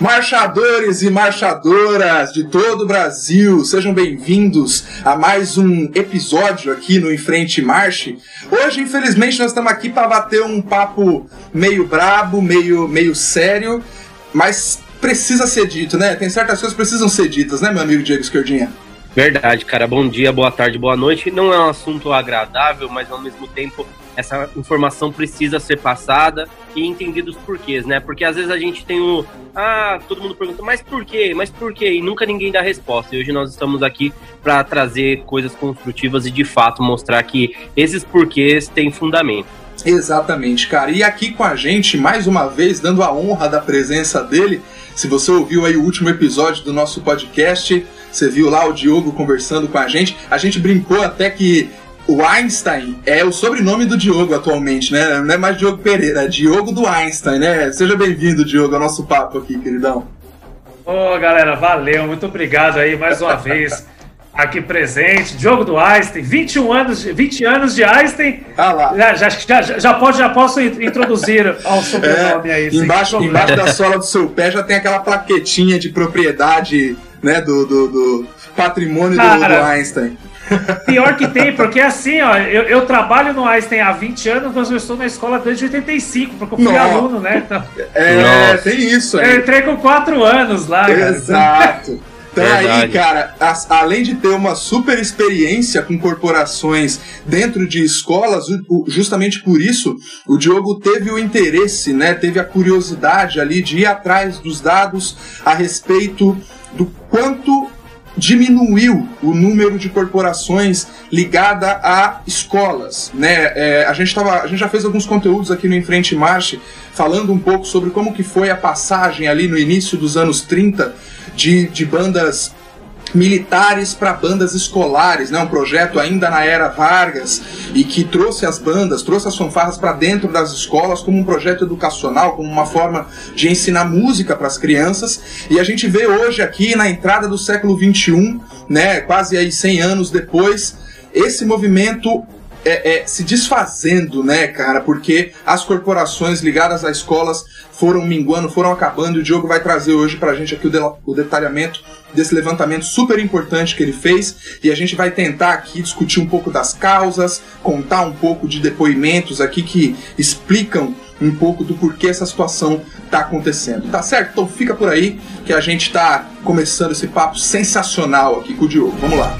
Marchadores e marchadoras de todo o Brasil, sejam bem-vindos a mais um episódio aqui no Enfrente Marche. Hoje, infelizmente, nós estamos aqui para bater um papo meio brabo, meio, meio sério, mas precisa ser dito, né? Tem certas coisas que precisam ser ditas, né, meu amigo Diego Esquerdinha? Verdade, cara. Bom dia, boa tarde, boa noite. Não é um assunto agradável, mas ao mesmo tempo essa informação precisa ser passada e entendido os porquês, né? Porque às vezes a gente tem o. Ah, todo mundo pergunta, mas por quê? Mas por quê? E nunca ninguém dá resposta. E hoje nós estamos aqui para trazer coisas construtivas e de fato mostrar que esses porquês têm fundamento. Exatamente, cara. E aqui com a gente, mais uma vez, dando a honra da presença dele. Se você ouviu aí o último episódio do nosso podcast, você viu lá o Diogo conversando com a gente. A gente brincou até que o Einstein é o sobrenome do Diogo atualmente, né? Não é mais Diogo Pereira, é Diogo do Einstein, né? Seja bem-vindo, Diogo, ao nosso papo aqui, queridão. Ô, oh, galera, valeu, muito obrigado aí mais uma vez. Aqui presente, Diogo do Einstein, 21 anos, 20 anos de Einstein. Ah lá. Já, já, já, já, pode, já posso introduzir ao sobrenome é, aí. Embaixo, embaixo da sola do seu pé já tem aquela plaquetinha de propriedade, né, do, do, do patrimônio Cara, do, do Einstein. Pior que tem, porque assim, ó, eu, eu, trabalho no Einstein há 20 anos, mas eu estou na escola desde 85, porque eu fui Nossa. aluno, né? Então, é, Nossa. tem isso aí. Eu entrei com 4 anos lá. Exato. Então aí, cara, as, além de ter uma super experiência com corporações dentro de escolas, justamente por isso o Diogo teve o interesse, né, teve a curiosidade ali de ir atrás dos dados a respeito do quanto diminuiu o número de corporações ligada a escolas, né? É, a gente tava, a gente já fez alguns conteúdos aqui no Enfrente Marche falando um pouco sobre como que foi a passagem ali no início dos anos 30 de, de bandas militares para bandas escolares, né? Um projeto ainda na era Vargas e que trouxe as bandas, trouxe as fanfarras para dentro das escolas como um projeto educacional, como uma forma de ensinar música para as crianças. E a gente vê hoje aqui na entrada do século 21, né? Quase aí 100 anos depois, esse movimento é, é, se desfazendo, né, cara? Porque as corporações ligadas a escolas foram minguando, foram acabando. E o Diogo vai trazer hoje pra gente aqui o, de, o detalhamento desse levantamento super importante que ele fez. E a gente vai tentar aqui discutir um pouco das causas, contar um pouco de depoimentos aqui que explicam um pouco do porquê essa situação está acontecendo. Tá certo? Então fica por aí que a gente está começando esse papo sensacional aqui com o Diogo. Vamos lá.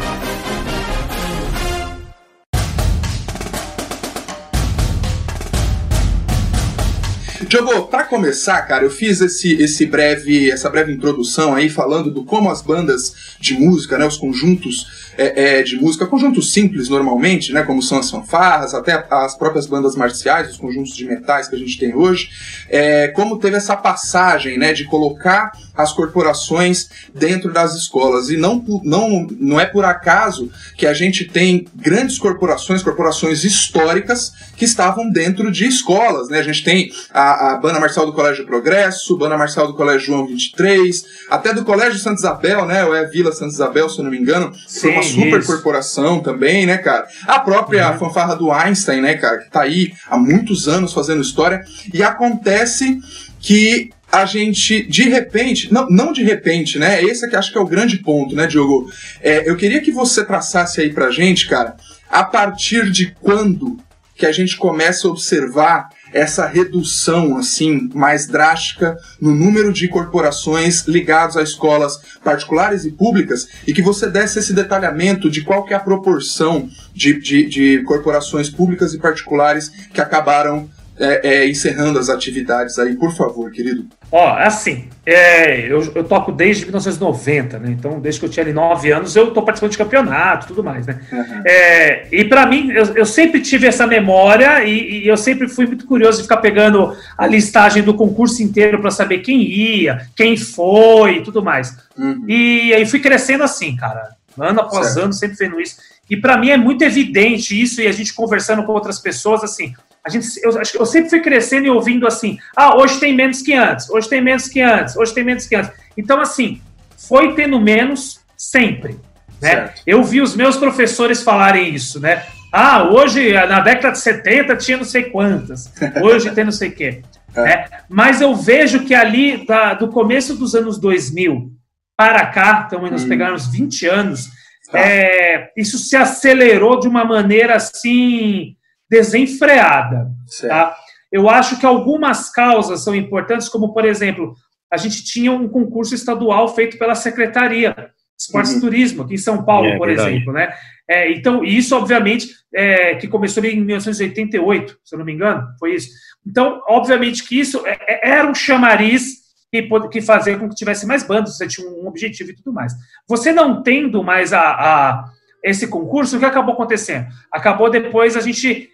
Diogo, para começar, cara, eu fiz esse, esse breve, essa breve introdução aí falando do como as bandas de música, né, os conjuntos é, é, de música, conjuntos simples normalmente, né, como são as fanfarras, até as próprias bandas marciais, os conjuntos de metais que a gente tem hoje, é, como teve essa passagem né, de colocar as corporações dentro das escolas. E não, não, não é por acaso que a gente tem grandes corporações, corporações históricas, que estavam dentro de escolas. Né? A gente tem a, a Banda Marcial do Colégio Progresso, Banda Marcial do Colégio João 23, até do Colégio Santa Isabel, né? Ou é Vila Santa Isabel, se eu não me engano. Sim, foi uma super isso. corporação também, né, cara? A própria uhum. fanfarra do Einstein, né, cara, que tá aí há muitos anos fazendo história. E acontece que a gente, de repente, não, não de repente, né? Esse aqui acho que é o grande ponto, né, Diogo? É, eu queria que você traçasse aí pra gente, cara, a partir de quando que a gente começa a observar essa redução assim mais drástica no número de corporações ligadas a escolas particulares e públicas e que você desse esse detalhamento de qual que é a proporção de, de, de corporações públicas e particulares que acabaram é, é, encerrando as atividades aí, por favor, querido. Ó, assim, é, eu, eu, toco desde 1990, né? Então, desde que eu tinha ali 9 anos, eu tô participando de campeonato tudo mais, né? Uhum. É, e para mim, eu, eu, sempre tive essa memória e, e, eu sempre fui muito curioso de ficar pegando a listagem do concurso inteiro para saber quem ia, quem foi e tudo mais. Uhum. E aí fui crescendo assim, cara. Ano após certo. ano, sempre vendo isso. E para mim é muito evidente isso, e a gente conversando com outras pessoas, assim, a gente, eu, eu sempre fui crescendo e ouvindo assim, ah, hoje tem menos que antes, hoje tem menos que antes, hoje tem menos que antes. Então, assim, foi tendo menos sempre. Né? Eu vi os meus professores falarem isso, né? Ah, hoje, na década de 70, tinha não sei quantas, hoje tem não sei o quê. É. Né? Mas eu vejo que ali, da, do começo dos anos 2000 para cá, então nós hum. pegamos 20 anos, tá. é, isso se acelerou de uma maneira assim desenfreada. Tá? Eu acho que algumas causas são importantes, como por exemplo, a gente tinha um concurso estadual feito pela Secretaria de Esportes uhum. e Turismo, aqui em São Paulo, é, por verdade. exemplo, né? É, então, isso, obviamente, é, que começou em 1988, se eu não me engano, foi isso. Então, obviamente que isso é, é, era um chamariz que, que fazia com que tivesse mais bandas, você tinha um objetivo e tudo mais. Você não tendo mais a, a esse concurso, o que acabou acontecendo? Acabou depois a gente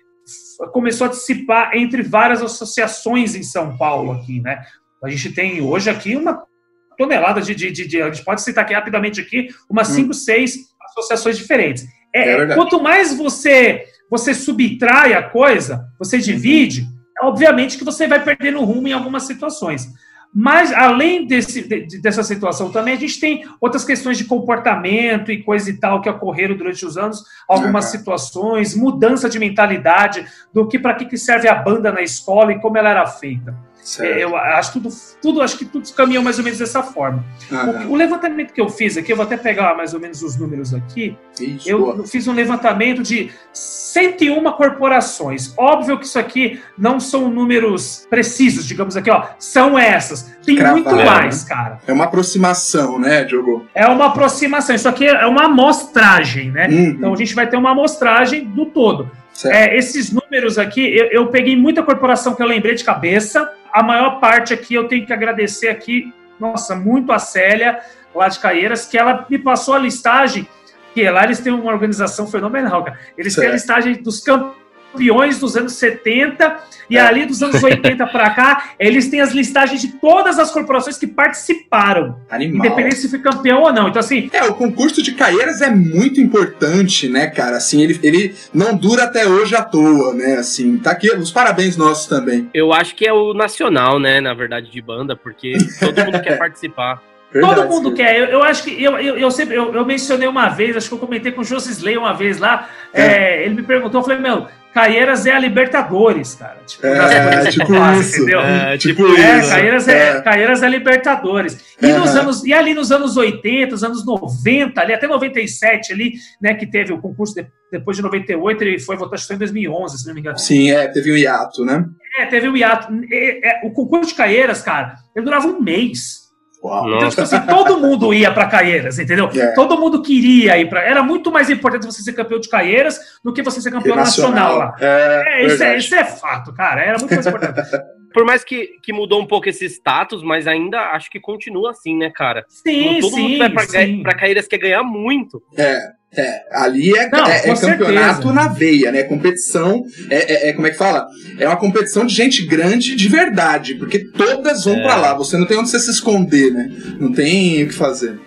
começou a dissipar entre várias associações em São Paulo aqui, né? A gente tem hoje aqui uma tonelada de, de, de, de a gente pode citar aqui rapidamente aqui umas hum. cinco, seis associações diferentes. É, é quanto mais você você subtrai a coisa, você divide, uhum. obviamente que você vai perdendo rumo em algumas situações. Mas, além desse, de, dessa situação também, a gente tem outras questões de comportamento e coisa e tal que ocorreram durante os anos, algumas uhum. situações, mudança de mentalidade do que para que, que serve a banda na escola e como ela era feita. É, eu acho tudo, tudo, acho que tudo caminhou mais ou menos dessa forma. Uhum. O, o, levantamento que eu fiz aqui, eu vou até pegar mais ou menos os números aqui. Isso, eu boa. fiz um levantamento de 101 corporações. Óbvio que isso aqui não são números precisos, digamos aqui, ó. São essas. Tem muito mais, né? cara. É uma aproximação, né, Diogo? É uma aproximação. Isso aqui é uma amostragem, né? Uhum. Então a gente vai ter uma amostragem do todo. É, esses números aqui, eu, eu peguei muita corporação que eu lembrei de cabeça a maior parte aqui eu tenho que agradecer aqui, nossa, muito a Célia, lá de Caieiras, que ela me passou a listagem, que lá eles têm uma organização fenomenal, cara. Eles certo. têm a listagem dos campos campeões dos anos 70 e é. ali dos anos 80 para cá, eles têm as listagens de todas as corporações que participaram. Animal. Independente se foi campeão ou não. Então, assim. É, o concurso de Caieiras é muito importante, né, cara? Assim, ele, ele não dura até hoje à toa, né? Assim, tá aqui os parabéns nossos também. Eu acho que é o nacional, né, na verdade, de banda, porque todo mundo quer participar. Verdade, Todo mundo sim. quer. Eu, eu, acho que eu, eu, eu sempre eu, eu, mencionei uma vez, acho que eu comentei com o Josisley uma vez lá. É. É, ele me perguntou, eu falei, meu, Caieiras é a Libertadores, cara. Tipo, é, tipo isso. Entendeu? É, tipo é, isso. Caieiras é, é. Caieiras é Libertadores. E, uhum. nos anos, e ali nos anos 80, os anos 90, ali até 97, ali, né, que teve o concurso de, depois de 98, ele foi votar em 2011, se não me engano. Sim, é, teve um hiato, né? É, teve um hiato. É, o concurso de Caieiras, cara, ele durava um mês. Uau. Então, tipo assim, todo mundo ia para Caieiras, entendeu? Yeah. É. Todo mundo queria ir para. Era muito mais importante você ser campeão de Caieiras do que você ser campeão nacional, nacional lá. É, é, isso é, isso é fato, cara. Era muito mais importante. Por mais que, que mudou um pouco esse status, mas ainda acho que continua assim, né, cara? Sim, todo sim. Todo mundo vai pra Caieiras quer ganhar muito. É. É, ali é, Não, é, é campeonato na veia, né? Competição, é, é, é, como é que fala? É uma competição de gente grande de verdade, porque todas vão é. para lá. Você não tem onde você se esconder, né? Não tem o que fazer.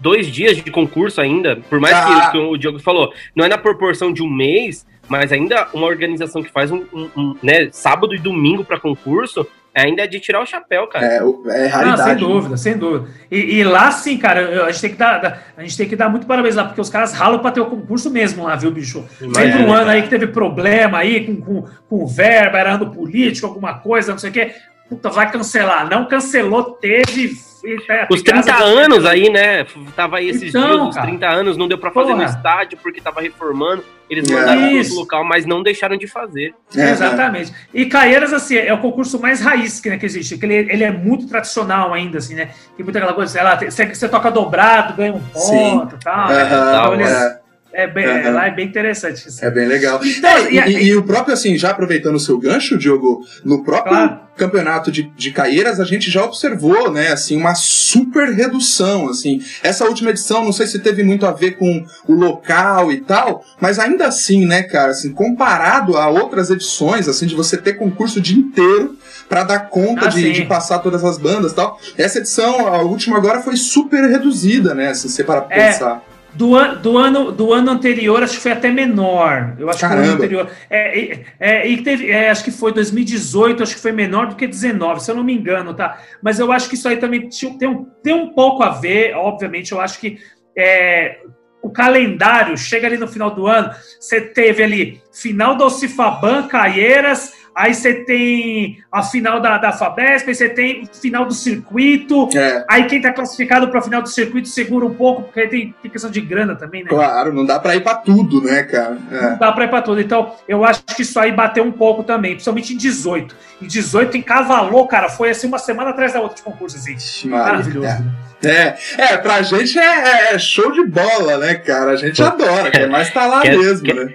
Dois dias de concurso ainda, por mais ah. que, que, o Diogo falou, não é na proporção de um mês, mas ainda uma organização que faz um, um, um né, sábado e domingo para concurso, ainda é de tirar o chapéu, cara. É, é raridade. Não, sem dúvida, sem dúvida. E, e, lá, sim, cara, a gente, tem que dar, a gente tem que dar muito parabéns lá, porque os caras ralam pra ter o concurso mesmo lá, viu, bicho? Sempre um ano aí que teve problema aí com, com, com verba, era ano político, alguma coisa, não sei o quê. Puta, vai cancelar. Não cancelou, teve os 30 anos aí, né? Tava aí esses então, dias, os 30 anos, não deu para fazer Porra. no estádio porque tava reformando. Eles é. mandaram é. pro local, mas não deixaram de fazer. É, Exatamente. E Caieiras, assim, é o concurso mais raiz que, né, que existe. Que ele, ele é muito tradicional ainda, assim, né? Tem muita aquela coisa, lá, você, você toca dobrado, ganha um ponto e tal. Né? Então, eles, é. Bem, uhum. Lá é bem interessante isso. É bem legal. Então, é, e, e, e, o próprio, assim, já aproveitando o seu gancho, Diogo, no próprio claro. campeonato de, de Caeiras, a gente já observou, né, assim, uma super redução, assim. Essa última edição, não sei se teve muito a ver com o local e tal, mas ainda assim, né, cara, assim, comparado a outras edições, assim, de você ter concurso o dia inteiro para dar conta ah, de, de, passar todas as bandas e tal, essa edição, a última agora, foi super reduzida, né, se você para é. pensar. Do, an, do, ano, do ano anterior, acho que foi até menor. Eu acho Caramba. que o ano anterior. É, é, e teve, é, acho que foi 2018, acho que foi menor do que 19, se eu não me engano, tá? Mas eu acho que isso aí também tem um, tem um pouco a ver, obviamente, eu acho que é, o calendário chega ali no final do ano, você teve ali final do Alcifaban, Caieiras, aí você tem a final da, da Fabesp, aí você tem o final do circuito, é. aí quem está classificado para o final do circuito segura um pouco, porque tem, tem questão de grana também, né? Claro, não dá para ir para tudo, né, cara? É. Não dá para ir para tudo. Então, eu acho que isso aí bateu um pouco também, principalmente em 18. Em 18 encavalou, cara, foi assim uma semana atrás da outra de concurso, assim. Maravilhoso, é. né? É, é, pra gente é, é, show de bola, né, cara? A gente adora, quer mais tá lá quer, mesmo, quer, né?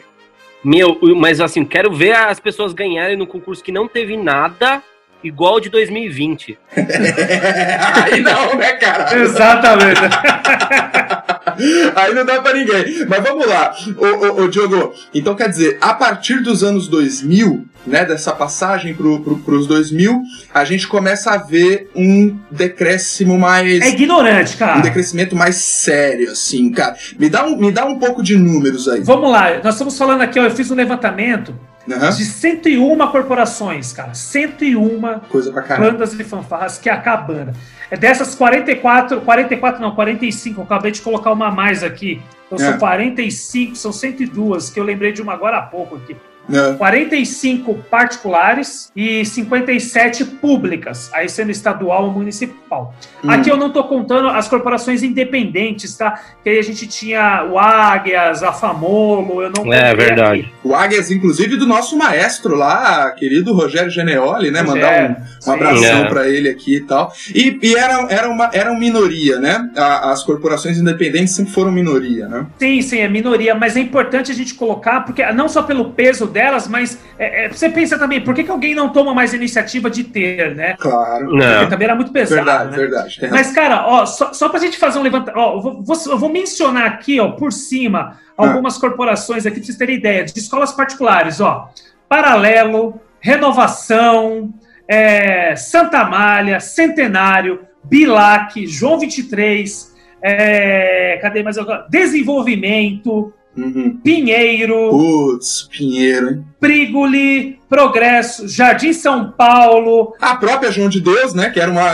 Meu, mas assim, quero ver as pessoas ganharem no concurso que não teve nada igual de 2020. Aí não, né, cara? Exatamente. Aí não dá pra ninguém. Mas vamos lá, ô, ô, ô, Diogo. Então quer dizer, a partir dos anos 2000, né, dessa passagem pro, pro, pros 2000, a gente começa a ver um decréscimo mais... É ignorante, cara. Um decrescimento mais sério, assim, cara. Me dá um, me dá um pouco de números aí. Vamos lá, nós estamos falando aqui, ó, eu fiz um levantamento Uhum. De 101 corporações, cara. 101 Coisa pra bandas de fanfarras que é a cabana. É dessas 44, 44 não, 45, eu acabei de colocar uma a mais aqui. Então é. são 45, são 102, que eu lembrei de uma agora há pouco aqui. É. 45 particulares e 57 públicas, aí sendo estadual ou municipal. Hum. Aqui eu não estou contando as corporações independentes, tá? Que aí a gente tinha o Águias, a Famolo, eu não É verdade. Aqui. O Águias, inclusive, do nosso maestro lá, querido Rogério Geneoli, né? Mandar um, um abração é. para ele aqui e tal. E, e era, era, uma, era uma minoria, né? as corporações independentes sempre foram minoria, né? Sim, sim, é minoria, mas é importante a gente colocar, porque não só pelo peso delas, mas é, é, você pensa também, por que, que alguém não toma mais iniciativa de ter, né? Claro. Porque também era muito pesado. Verdade, né? verdade. Mas, cara, ó, só, só pra gente fazer um levantamento, ó, eu vou, eu vou mencionar aqui, ó, por cima, algumas ah. corporações aqui, pra vocês terem ideia, de escolas particulares, ó. Paralelo, Renovação, é, Santa Malha, Centenário, Bilac, João 23, é, cadê mais? Desenvolvimento, Uhum. Pinheiro. Putz, Pinheiro, hein? Prigoli, Progresso, Jardim São Paulo. A própria João de Deus, né? Que era, uma,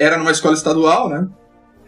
era numa escola estadual, né?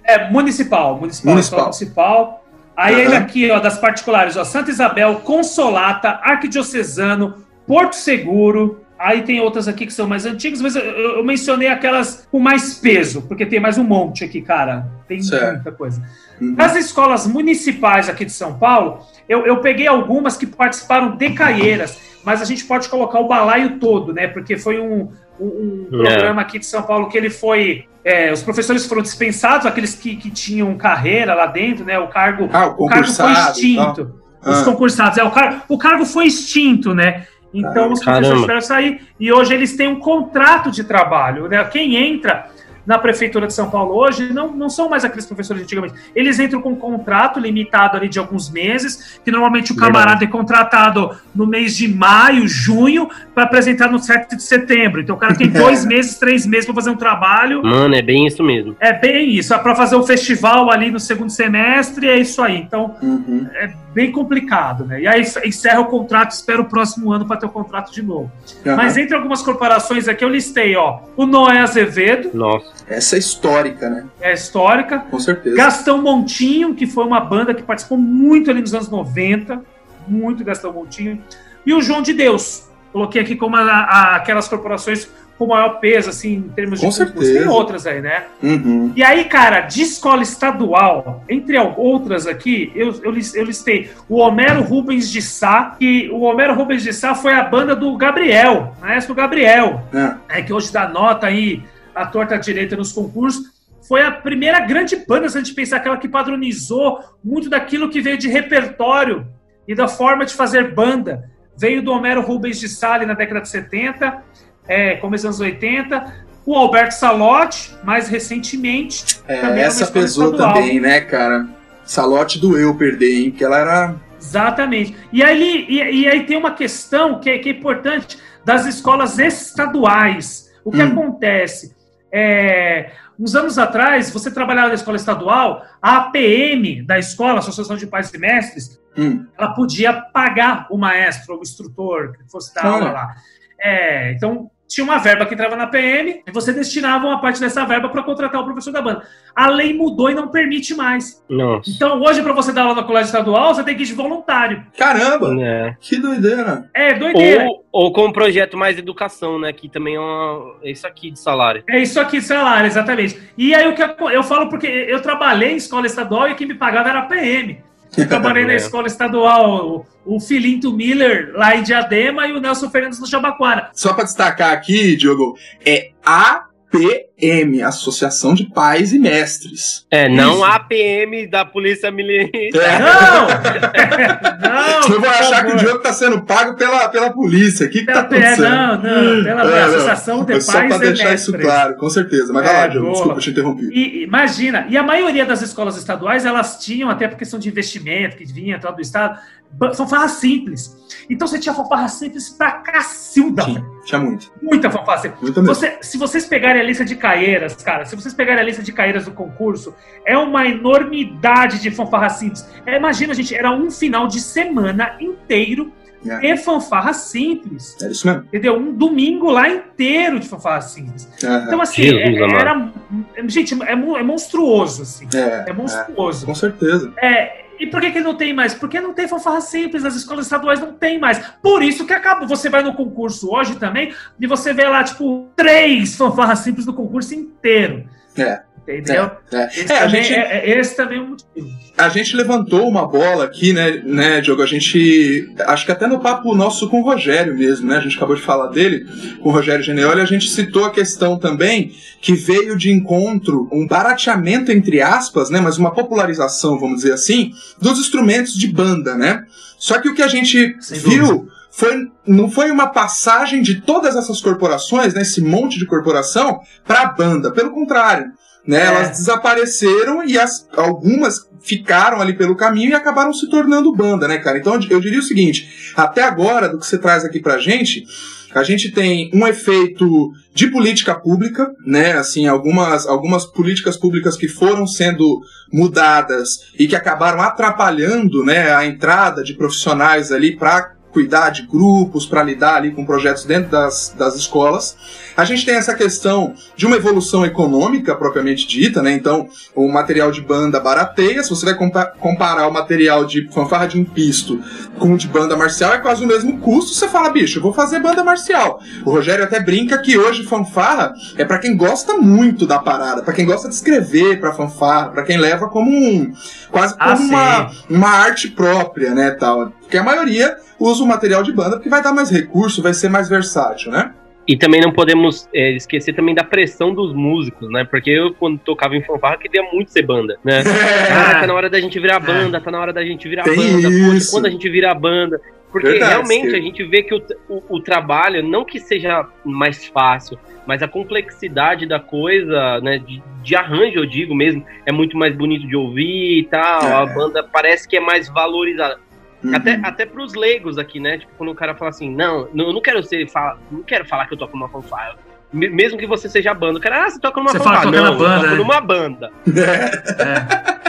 É, municipal. Municipal. Municipal. municipal. Aí uhum. ele aqui, ó, das particulares, ó, Santa Isabel, Consolata, Arquidiocesano, Porto Seguro. Aí tem outras aqui que são mais antigas, mas eu, eu mencionei aquelas com mais peso, porque tem mais um monte aqui, cara. Tem certo. muita coisa. Uhum. As escolas municipais aqui de São Paulo, eu, eu peguei algumas que participaram de Caieiras, mas a gente pode colocar o balaio todo, né? Porque foi um, um, um é. programa aqui de São Paulo que ele foi. É, os professores foram dispensados, aqueles que, que tinham carreira lá dentro, né? O cargo, ah, o, o cargo foi extinto. Ah. Os concursados, é, o, car o cargo foi extinto, né? Então ah, os professores tiveram que sair e hoje eles têm um contrato de trabalho. Né? Quem entra na Prefeitura de São Paulo hoje não, não são mais aqueles professores antigamente. Eles entram com um contrato limitado ali de alguns meses, que normalmente o camarada Verdade. é contratado no mês de maio, junho, para apresentar no 7 de setembro. Então o cara tem dois meses, três meses para fazer um trabalho. Mano, é bem isso mesmo. É bem isso. É para fazer o um festival ali no segundo semestre, é isso aí. Então uhum. é bem complicado, né? E aí encerra o contrato, espera o próximo ano para ter o contrato de novo. Uhum. Mas entre algumas corporações aqui eu listei, ó, o Noé Azevedo. Nossa. Essa é histórica, né? É histórica. Com certeza. Gastão Montinho, que foi uma banda que participou muito ali nos anos 90, muito Gastão Montinho. E o João de Deus. Coloquei aqui como a, a, aquelas corporações com maior peso, assim, em termos Com de certeza. Tem outras aí, né? Uhum. E aí, cara, de escola estadual, entre outras aqui, eu, eu, eu listei o Homero Rubens de Sá, que o Homero Rubens de Sá foi a banda do Gabriel, maestro Gabriel, é. é que hoje dá nota aí a torta direita nos concursos. Foi a primeira grande banda, se a gente pensar, aquela que padronizou muito daquilo que veio de repertório e da forma de fazer banda. Veio do Homero Rubens de Sá na década de 70 é, começo dos anos 80. O Alberto Salotti, mais recentemente. É, essa pesou estadual. também, né, cara? Salotti doeu perder, hein? Porque ela era. Exatamente. E aí, e, e aí tem uma questão que é, que é importante das escolas estaduais. O que hum. acontece? É, uns anos atrás, você trabalhava na escola estadual, a APM da escola, Associação de Pais e Mestres, hum. ela podia pagar o maestro, o instrutor, que fosse dar aula lá. É, então, tinha uma verba que entrava na PM e você destinava uma parte dessa verba para contratar o professor da banda. A lei mudou e não permite mais. Nossa. Então, hoje, para você dar aula na colégio estadual, você tem que ir de voluntário. Caramba! É. Que doideira! É, doideira. Ou, ou com um projeto mais educação, né? Que também é, uma, é isso aqui de salário. É isso aqui de salário, exatamente. E aí o que eu, eu falo porque eu trabalhei em escola estadual e quem me pagava era a PM. Eu trabalhei na escola estadual, o, o Filinto Miller lá em Diadema e o Nelson Fernandes no Jabaquara. Só para destacar aqui, Diogo, é a APM, Associação de Pais e Mestres. É, não Isso. APM da Polícia Militar. É. Não! não! Você vai achar que o Diogo está sendo pago pela, pela polícia. O que, está acontecendo? Não, não, pela é, Associação de Pais e Mestres. Só para deixar isso claro, com certeza. Mas vai lá, é, Diogo, boa. desculpa te interromper. E, imagina, e a maioria das escolas estaduais, elas tinham, até por questão de investimento, que vinha todo do Estado, fanfarra simples. Então você tinha fanfarra simples pra cacilda. Tinha, tinha muito. Muita fanfarra simples. Muita você, se vocês pegarem a lista de caeiras, cara, se vocês pegarem a lista de caeiras do concurso, é uma enormidade de fanfarra simples. É, imagina, gente, era um final de semana inteiro é. e fanfarra simples. É isso mesmo. Entendeu? Um domingo lá inteiro de fanfarra simples. Uhum. Então, assim, é, era. Gente, é, é monstruoso, assim. É, é monstruoso. com certeza. É, e por que, que não tem mais? Porque não tem fanfarra simples, as escolas estaduais não tem mais. Por isso que acaba. Você vai no concurso hoje também e você vê lá, tipo, três fanfarras simples no concurso inteiro. É. Entendeu? É, é. Esse, é, também, gente, é, é, esse também é um motivo. A gente levantou uma bola aqui, né, né, Diogo? A gente. Acho que até no papo nosso com o Rogério mesmo, né? A gente acabou de falar dele, com o Rogério Geneoli, a gente citou a questão também que veio de encontro um barateamento, entre aspas, né? Mas uma popularização, vamos dizer assim, dos instrumentos de banda, né? Só que o que a gente Sem viu. Dúvida foi, não foi uma passagem de todas essas corporações, né, esse monte de corporação, para a banda. Pelo contrário, né? É. Elas desapareceram e as, algumas ficaram ali pelo caminho e acabaram se tornando banda, né, cara? Então eu diria o seguinte: até agora, do que você traz aqui pra gente, a gente tem um efeito de política pública, né? Assim, algumas, algumas políticas públicas que foram sendo mudadas e que acabaram atrapalhando, né, a entrada de profissionais ali para cuidar de grupos, para lidar ali com projetos dentro das, das escolas. A gente tem essa questão de uma evolução econômica propriamente dita, né? Então, o material de banda barateia. Se você vai compa comparar o material de fanfarra de um pisto com o de banda marcial, é quase o mesmo custo. Você fala, bicho, eu vou fazer banda marcial. O Rogério até brinca que hoje fanfarra é para quem gosta muito da parada, para quem gosta de escrever para fanfarra, para quem leva como um quase como ah, uma, uma arte própria, né, tal. Porque a maioria usa o material de banda porque vai dar mais recurso, vai ser mais versátil, né? E também não podemos é, esquecer também da pressão dos músicos, né? Porque eu, quando tocava em fanfarra, queria muito ser banda, né? É. Ah, tá na hora da gente virar banda, tá na hora da gente virar Tem banda. Poxa, quando a gente vira banda. Porque Verdade, realmente a gente vê que o, o, o, trabalho, não que seja mais fácil, mas a complexidade da coisa, né, de, de, arranjo, eu digo mesmo, é muito mais bonito de ouvir e tal. É. A banda parece que é mais valorizada. Uhum. Até, até pros leigos aqui, né? Tipo, quando o cara fala assim, não, eu não quero ser, fala, não quero falar que eu toco numa fanfare. Mesmo que você seja banda. O cara, ah, você toca numa você fanfare. Fala, não, banda, eu toco é. numa banda.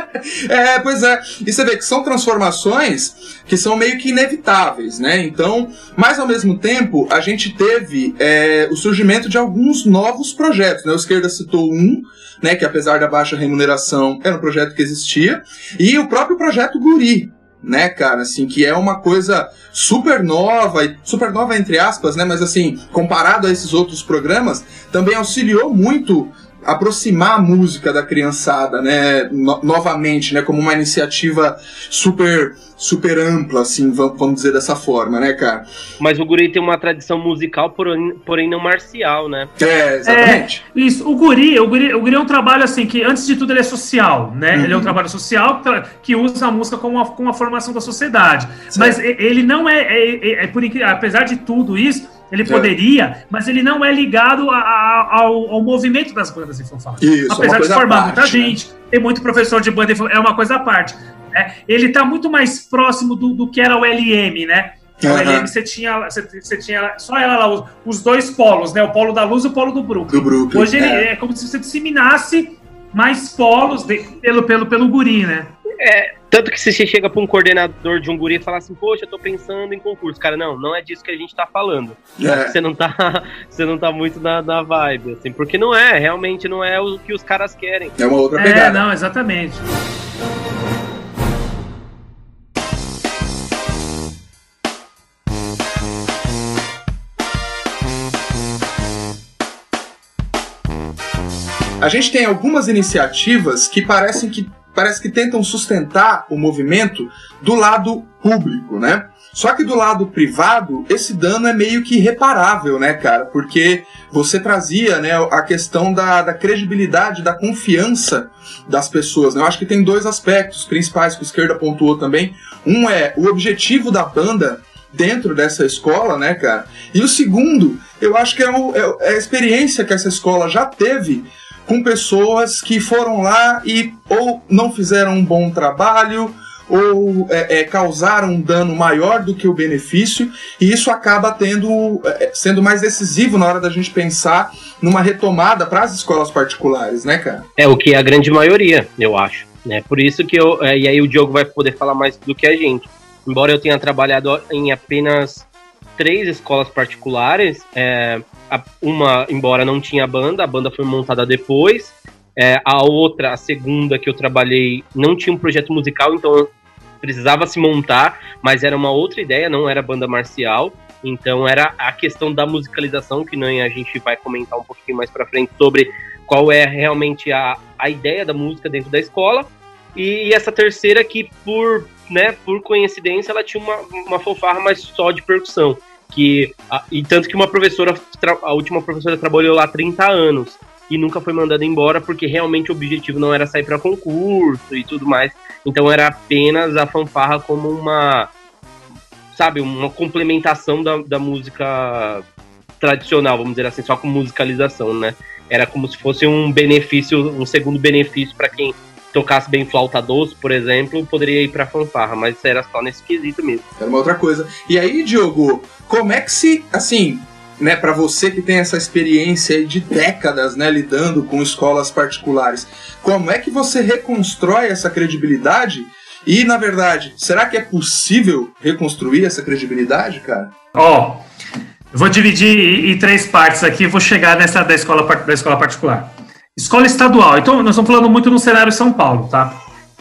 É. é. pois é. E você vê que são transformações que são meio que inevitáveis, né? Então, mas ao mesmo tempo, a gente teve é, o surgimento de alguns novos projetos, né? O Esquerda citou um, né? Que apesar da baixa remuneração, era um projeto que existia. E o próprio projeto Guri, né, cara, assim, que é uma coisa super nova, super nova entre aspas, né, mas assim, comparado a esses outros programas, também auxiliou muito aproximar a música da criançada, né, no novamente, né, como uma iniciativa super super ampla, assim, vamos dizer dessa forma, né, cara? Mas o Guri tem uma tradição musical, porém, porém não marcial, né? É, exatamente. É, isso, o Guri, o Guri, o Guri é um trabalho, assim, que antes de tudo ele é social, né? Uhum. Ele é um trabalho social que usa a música como uma, como uma formação da sociedade. Certo. Mas ele não é, é, é, é por, apesar de tudo isso, ele é. poderia, mas ele não é ligado a, a, ao, ao, movimento das bandas de fanfarra. Isso, Apesar de formar muita né? gente, tem muito professor de banda, é uma coisa à parte. É, ele está muito mais próximo do, do, que era o LM, né? Uhum. O LM você tinha, você, você, tinha só ela lá, os, os, dois polos, né? O polo da luz e o polo do Brooklyn. Do Brooklyn Hoje ele é. é como se você disseminasse mais polos de, pelo, pelo, pelo guri, né? É, Tanto que se você chega para um coordenador de um guri e fala assim, poxa, eu tô pensando em concurso. Cara, não, não é disso que a gente tá falando. É. Você não tá, você não tá muito na, na vibe, assim, porque não é, realmente não é o que os caras querem. É uma outra é, pegada. É, não, exatamente. A gente tem algumas iniciativas que parecem que parece que tentam sustentar o movimento do lado público, né? Só que do lado privado, esse dano é meio que irreparável, né, cara? Porque você trazia né, a questão da, da credibilidade, da confiança das pessoas. Né? Eu acho que tem dois aspectos principais que o esquerda pontuou também. Um é o objetivo da banda dentro dessa escola, né, cara? E o segundo, eu acho que é, o, é, é a experiência que essa escola já teve com pessoas que foram lá e ou não fizeram um bom trabalho ou é, é, causaram um dano maior do que o benefício, e isso acaba tendo é, sendo mais decisivo na hora da gente pensar numa retomada para as escolas particulares, né, cara? É o que é a grande maioria, eu acho. Né? Por isso que eu. É, e aí o Diogo vai poder falar mais do que a gente. Embora eu tenha trabalhado em apenas três escolas particulares, é, uma, embora não tinha banda, a banda foi montada depois. É, a outra, a segunda que eu trabalhei, não tinha um projeto musical, então precisava se montar, mas era uma outra ideia, não era banda marcial. Então era a questão da musicalização, que nem a gente vai comentar um pouquinho mais para frente sobre qual é realmente a, a ideia da música dentro da escola. E, e essa terceira que, por, né, por coincidência, ela tinha uma, uma fanfarra, mas só de percussão que a, e tanto que uma professora a última professora trabalhou lá 30 anos e nunca foi mandada embora porque realmente o objetivo não era sair para concurso e tudo mais. Então era apenas a fanfarra como uma sabe, uma complementação da, da música tradicional, vamos dizer assim, só com musicalização, né? Era como se fosse um benefício, um segundo benefício para quem tocasse bem flauta doce, por exemplo, poderia ir pra fanfarra, mas era só nesse quesito mesmo. Era uma outra coisa. E aí, Diogo, como é que se, assim, né, para você que tem essa experiência de décadas, né, lidando com escolas particulares, como é que você reconstrói essa credibilidade? E, na verdade, será que é possível reconstruir essa credibilidade, cara? Ó, oh, vou dividir em três partes aqui, vou chegar nessa da escola, da escola particular. Escola estadual. Então, nós estamos falando muito no cenário São Paulo, tá?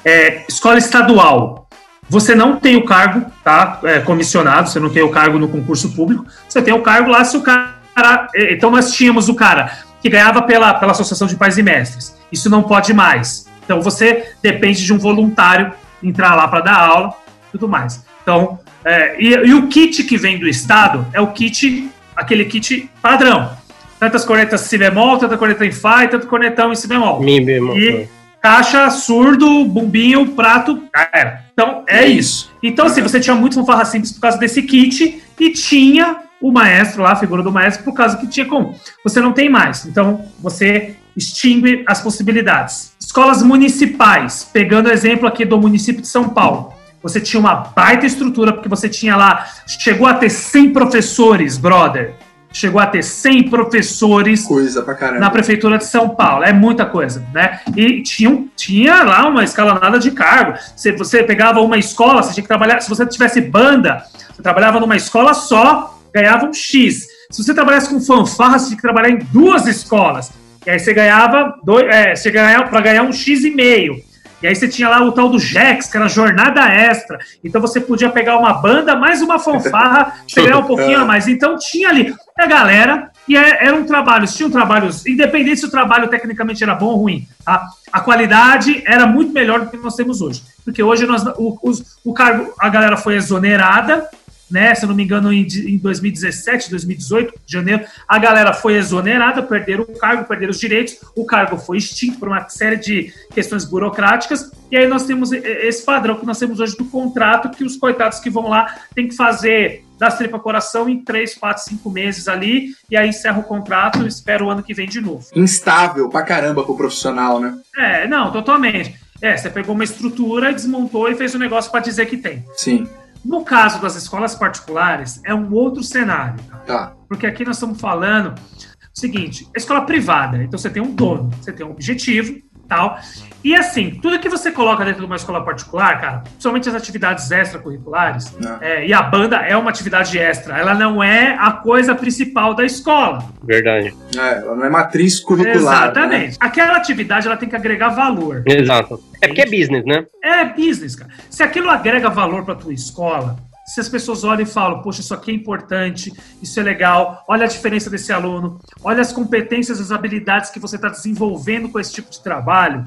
É, escola estadual. Você não tem o cargo, tá? É, comissionado, você não tem o cargo no concurso público. Você tem o cargo lá se o cara. É, então, nós tínhamos o cara que ganhava pela, pela Associação de Pais e Mestres. Isso não pode mais. Então, você depende de um voluntário entrar lá para dar aula tudo mais. Então, é, e, e o kit que vem do Estado é o kit, aquele kit padrão tantas cornetas si bemol, tanta corneta em Fá e tanto cornetão em Si bemol. Mi bemol. E caixa, surdo, bumbinho, prato, era. Então, é isso. Então, assim, você tinha muito fanfarra simples por causa desse kit e tinha o maestro lá, a figura do maestro, por causa que tinha como. Você não tem mais. Então, você extingue as possibilidades. Escolas municipais, pegando o exemplo aqui do município de São Paulo. Você tinha uma baita estrutura, porque você tinha lá, chegou a ter 100 professores, brother chegou a ter 100 professores coisa pra caramba. na prefeitura de São Paulo. É muita coisa, né? E tinha, tinha lá uma escalonada de cargo. Se você pegava uma escola, você tinha que trabalhar. Se você tivesse banda, você trabalhava numa escola só, ganhava um X. Se você trabalhasse com fanfarra, você tinha que trabalhar em duas escolas. E aí você ganhava, dois, é, você ganhava para ganhar um X e meio. E aí você tinha lá o tal do Jex, que era jornada extra. Então você podia pegar uma banda, mais uma fanfarra, você ganhar um pouquinho a mais. Então tinha ali a galera, e é, eram trabalhos, tinham trabalhos, independente se o trabalho tecnicamente era bom ou ruim, tá? a qualidade era muito melhor do que nós temos hoje. Porque hoje nós, o, o cargo, a galera foi exonerada, né? Se eu não me engano, em, em 2017, 2018, janeiro, a galera foi exonerada, perderam o cargo, perderam os direitos, o cargo foi extinto por uma série de questões burocráticas, e aí nós temos esse padrão que nós temos hoje do contrato, que os coitados que vão lá têm que fazer das tripa coração em três, quatro, cinco meses ali, e aí encerra o contrato e espera o ano que vem de novo. Instável pra caramba pro profissional, né? É, não, totalmente. É, você pegou uma estrutura, desmontou e fez um negócio para dizer que tem. Sim. No caso das escolas particulares, é um outro cenário. Tá. Porque aqui nós estamos falando o seguinte: a escola privada, então você tem um dono, você tem um objetivo, tal. E assim, tudo que você coloca dentro de uma escola particular, cara, principalmente as atividades extracurriculares, ah. é, e a banda é uma atividade extra, ela não é a coisa principal da escola. Verdade. É, ela não é matriz curricular. Né? Exatamente. Né? Aquela atividade ela tem que agregar valor. Exato. É porque é business, né? É business, cara. Se aquilo agrega valor para tua escola, se as pessoas olham e falam, poxa, isso aqui é importante, isso é legal, olha a diferença desse aluno, olha as competências, as habilidades que você está desenvolvendo com esse tipo de trabalho,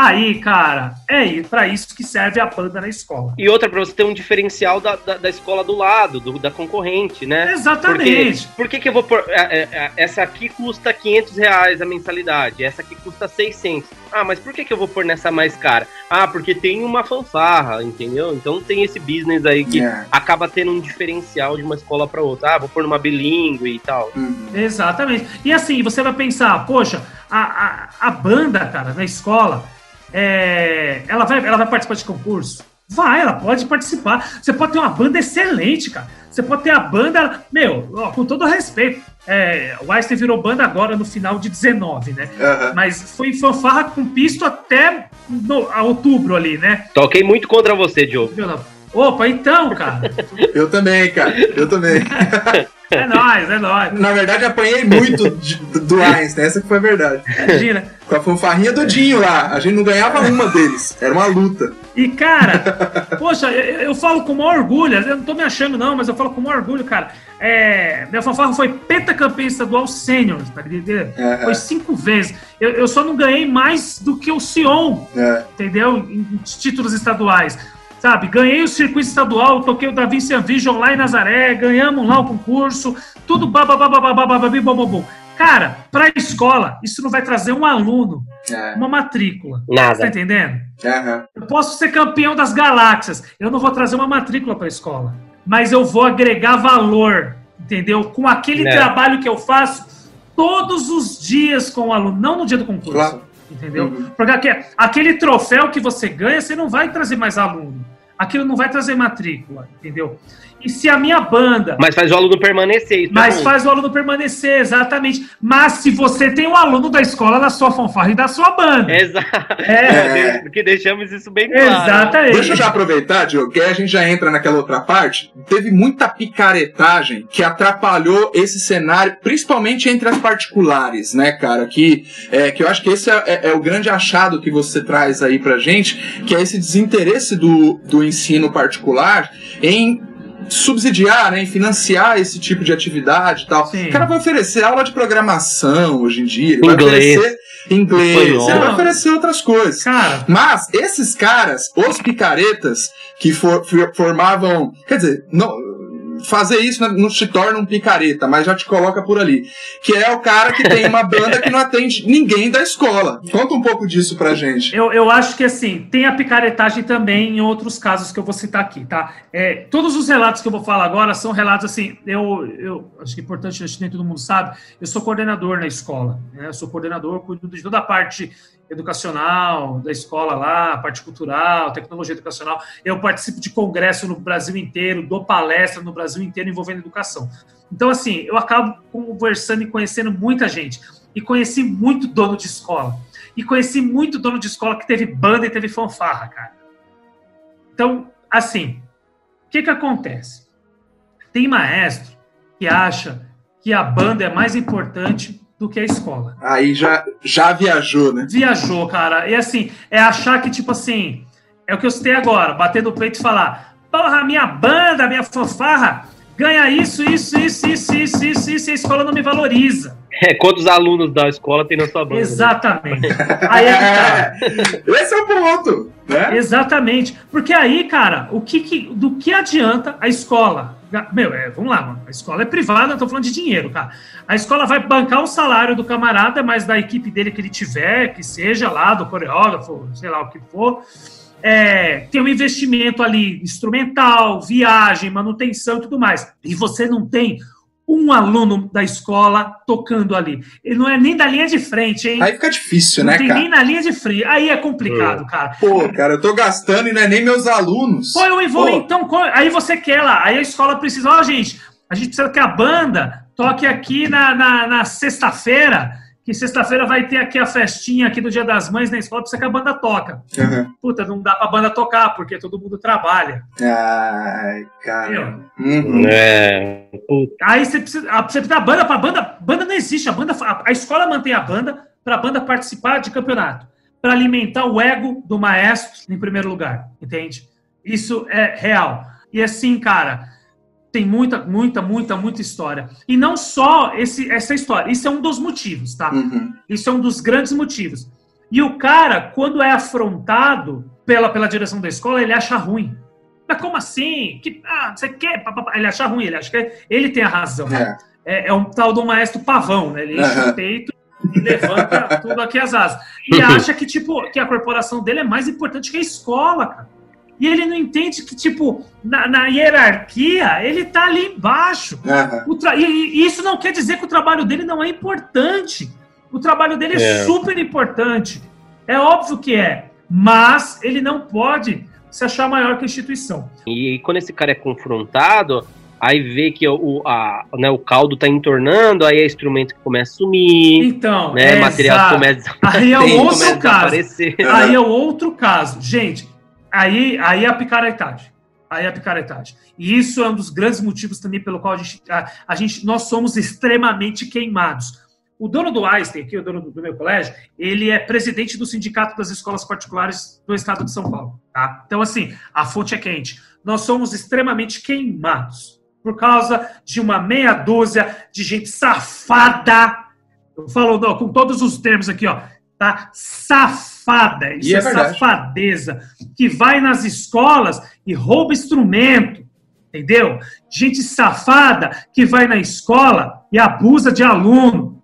Aí, cara, é para isso que serve a banda na escola. E outra, para você ter um diferencial da, da, da escola do lado, do, da concorrente, né? Exatamente. Porque, por que, que eu vou por. É, é, é, essa aqui custa 500 reais a mensalidade, essa aqui custa 600. Ah, mas por que, que eu vou pôr nessa mais cara? Ah, porque tem uma fanfarra, entendeu? Então tem esse business aí que yeah. acaba tendo um diferencial de uma escola para outra. Ah, vou pôr numa bilingue e tal. Uhum. Exatamente. E assim, você vai pensar, poxa, a, a, a banda, cara, na escola é, ela, vai, ela vai participar de concurso? Vai, ela pode participar. Você pode ter uma banda excelente, cara. Você pode ter a banda, meu, ó, com todo respeito. É, o Einstein virou banda agora no final de 19, né? Uhum. Mas foi em fanfarra com pisto até no, a outubro ali, né? Toquei muito contra você, Diogo. Opa, então, cara. eu também, cara. Eu também. É nóis, é nóis. Na verdade, apanhei muito de, do Einstein, essa que foi a verdade. Imagina. Com a fanfarrinha do Dinho lá, a gente não ganhava uma deles, era uma luta. E cara, poxa, eu, eu falo com o maior orgulho, eu não tô me achando não, mas eu falo com o maior orgulho, cara. É, minha fanfarra foi pentacampeã estadual sênior, tá entendendo? É, foi é. cinco vezes. Eu, eu, só não ganhei mais do que o Sion, é. entendeu? Em, em títulos estaduais sabe? Ganhei o circuito estadual, toquei o Da Vinci Vision lá em Nazaré, ganhamos lá o concurso, tudo bababababababababababum. Cara, para a escola, isso não vai trazer um aluno, é. uma matrícula. Nada. Tá entendendo? Eu posso ser campeão das galáxias, eu não vou trazer uma matrícula para a escola, mas eu vou agregar valor, entendeu? Com aquele é. trabalho que eu faço todos os dias com o aluno, não no dia do concurso. Entendeu? Uhum. Porque aquele troféu que você ganha, você não vai trazer mais aluno. Aquilo não vai trazer matrícula, entendeu? E se a minha banda. Mas faz o aluno permanecer. Isso é mas faz o aluno permanecer, exatamente. Mas se você tem um aluno da escola da sua fanfarra e da sua banda. Exato. É. é. Porque deixamos isso bem claro. Exatamente. Deixa eu já aproveitar, Diogo, que aí a gente já entra naquela outra parte. Teve muita picaretagem que atrapalhou esse cenário, principalmente entre as particulares, né, cara? Que, é, que eu acho que esse é, é, é o grande achado que você traz aí pra gente, que é esse desinteresse do, do ensino particular em subsidiar, né, em financiar esse tipo de atividade e tal. Sim. O cara vai oferecer aula de programação hoje em dia, ele inglês. vai oferecer inglês, ele vai oferecer outras coisas. Cara. Mas esses caras, os picaretas que for, formavam, quer dizer, não, fazer isso não te torna um picareta, mas já te coloca por ali. Que é o cara que tem uma banda que não atende ninguém da escola. Conta um pouco disso pra gente. Eu, eu acho que assim, tem a picaretagem também em outros casos que eu vou citar aqui, tá? É, todos os relatos que eu vou falar agora são relatos assim, eu, eu acho que é importante, acho que nem todo mundo sabe, eu sou coordenador na escola, né? Eu sou coordenador, cuido de toda a parte educacional da escola lá, parte cultural, tecnologia educacional. Eu participo de congresso no Brasil inteiro, dou palestra no Brasil inteiro envolvendo educação. Então, assim, eu acabo conversando e conhecendo muita gente. E conheci muito dono de escola. E conheci muito dono de escola que teve banda e teve fanfarra, cara. Então, assim, o que que acontece? Tem maestro que acha que a banda é mais importante do que a escola. Aí já, já viajou, né? Viajou, cara. E assim, é achar que, tipo assim, é o que eu citei agora, bater no peito e falar: porra, minha banda, minha fanfarra ganha isso, isso, isso, isso, isso, isso, isso, e a escola não me valoriza. É, quantos alunos da escola tem na sua banda? Exatamente. Né? Aí é que tá. Esse é o ponto, né? Exatamente. Porque aí, cara, o que, que do que adianta a escola meu, é, vamos lá, mano. A escola é privada, eu tô falando de dinheiro, cara. A escola vai bancar o salário do camarada, mas da equipe dele que ele tiver, que seja lá, do coreógrafo, sei lá o que for. É, tem um investimento ali instrumental, viagem, manutenção e tudo mais. E você não tem um aluno da escola tocando ali. Ele não é nem da linha de frente, hein? Aí fica difícil, não né, tem cara? nem na linha de frente. Aí é complicado, é. cara. Pô, cara, eu tô gastando e não é nem meus alunos. Pô, eu vou, então, aí você quer lá. Aí a escola precisa, ó, oh, gente, a gente precisa que a banda toque aqui na, na, na sexta-feira que sexta-feira vai ter aqui a festinha aqui do Dia das Mães na escola, precisa que a banda toca. Uhum. Puta, não dá pra banda tocar, porque todo mundo trabalha. Ai, cara. Uhum. É. Aí você precisa, você precisa da banda pra banda. Banda não existe. A, banda, a, a escola mantém a banda pra banda participar de campeonato. para alimentar o ego do maestro em primeiro lugar. Entende? Isso é real. E assim, cara tem muita, muita, muita, muita história. E não só esse, essa história. Isso é um dos motivos, tá? Uhum. Isso é um dos grandes motivos. E o cara, quando é afrontado pela, pela direção da escola, ele acha ruim. Mas como assim? Que, ah, você quer? Ele acha ruim, ele acha que ele tem a razão. É, é, é um tal do maestro pavão, né? Ele enche uhum. o peito e levanta tudo aqui as asas. E acha que, tipo, que a corporação dele é mais importante que a escola, cara. E ele não entende que, tipo, na, na hierarquia, ele tá ali embaixo. Uhum. E, e, isso não quer dizer que o trabalho dele não é importante. O trabalho dele é, é super importante. É óbvio que é. Mas ele não pode se achar maior que a instituição. E quando esse cara é confrontado, aí vê que o, a, né, o caldo tá entornando, aí é instrumento que começa a sumir. Então, né, é material começa Aí é outro caso. Aí é outro caso. Gente, Aí, aí é a picaretagem. Aí é a picaretagem. E isso é um dos grandes motivos também pelo qual a gente, a, a gente nós somos extremamente queimados. O dono do Einstein, aqui, o dono do, do, meu colégio, ele é presidente do Sindicato das Escolas Particulares do Estado de São Paulo. Tá? Então, assim, a fonte é quente. Nós somos extremamente queimados por causa de uma meia dúzia de gente safada. Eu falo não, com todos os termos aqui, ó. Tá? Safada safada, isso é, é safadeza, que vai nas escolas e rouba instrumento, entendeu? Gente safada que vai na escola e abusa de aluno.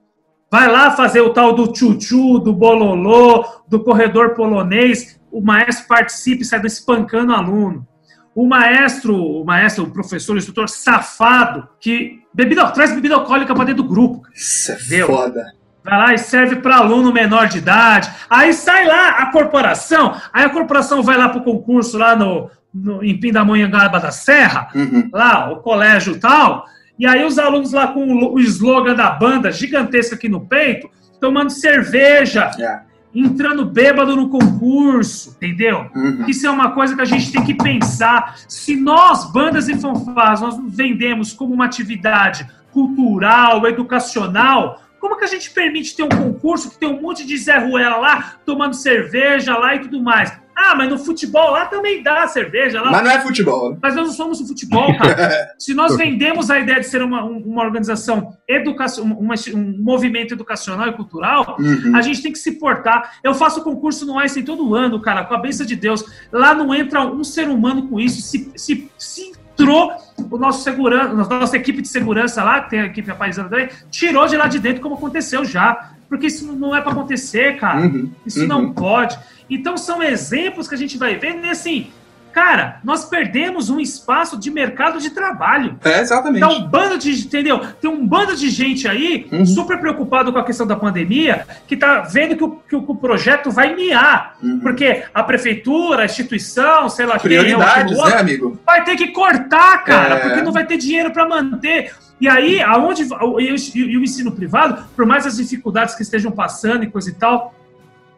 Vai lá fazer o tal do tchutchu, do bololô, do corredor polonês, o maestro participa e sai espancando o aluno. O maestro, o maestro, o professor, o instrutor safado que bebida, traz bebida alcoólica para dentro do grupo. Isso é entendeu? foda vai lá e serve para aluno menor de idade. Aí sai lá a corporação, aí a corporação vai lá para o concurso lá no, no, em Pindamonhangaba da Serra, uhum. lá, o colégio tal, e aí os alunos lá com o, o slogan da banda gigantesco aqui no peito, tomando cerveja. Yeah. É. Entrando bêbado no concurso, entendeu? Uhum. Isso é uma coisa que a gente tem que pensar. Se nós, bandas e fanfarras, nós vendemos como uma atividade cultural, educacional, como que a gente permite ter um concurso que tem um monte de Zé Ruela lá, tomando cerveja lá e tudo mais? Ah, mas no futebol lá também dá cerveja lá. Mas não é futebol. Né? Mas nós não somos o futebol, cara. Se nós vendemos a ideia de ser uma, uma organização educação, uma, um movimento educacional e cultural, uhum. a gente tem que se portar. Eu faço concurso no Einstein todo ano, cara, com a bênção de Deus. Lá não entra um ser humano com isso. Se, se, se entrou o nosso segurança, nossa equipe de segurança lá, que tem a equipe apaisando também, tirou de lá de dentro, como aconteceu já. Porque isso não é para acontecer, cara. Uhum, isso uhum. não pode. Então são exemplos que a gente vai ver, e assim, Cara, nós perdemos um espaço de mercado de trabalho. É, exatamente. Tá um bando de, entendeu? Tem um bando de gente aí, uhum. super preocupado com a questão da pandemia, que tá vendo que o, que o projeto vai miar. Uhum. Porque a prefeitura, a instituição, sei lá Prioridades, quem é, outro, né, amigo? Vai ter que cortar, cara, é... porque não vai ter dinheiro para manter. E aí, aonde e o ensino privado, por mais as dificuldades que estejam passando e coisa e tal,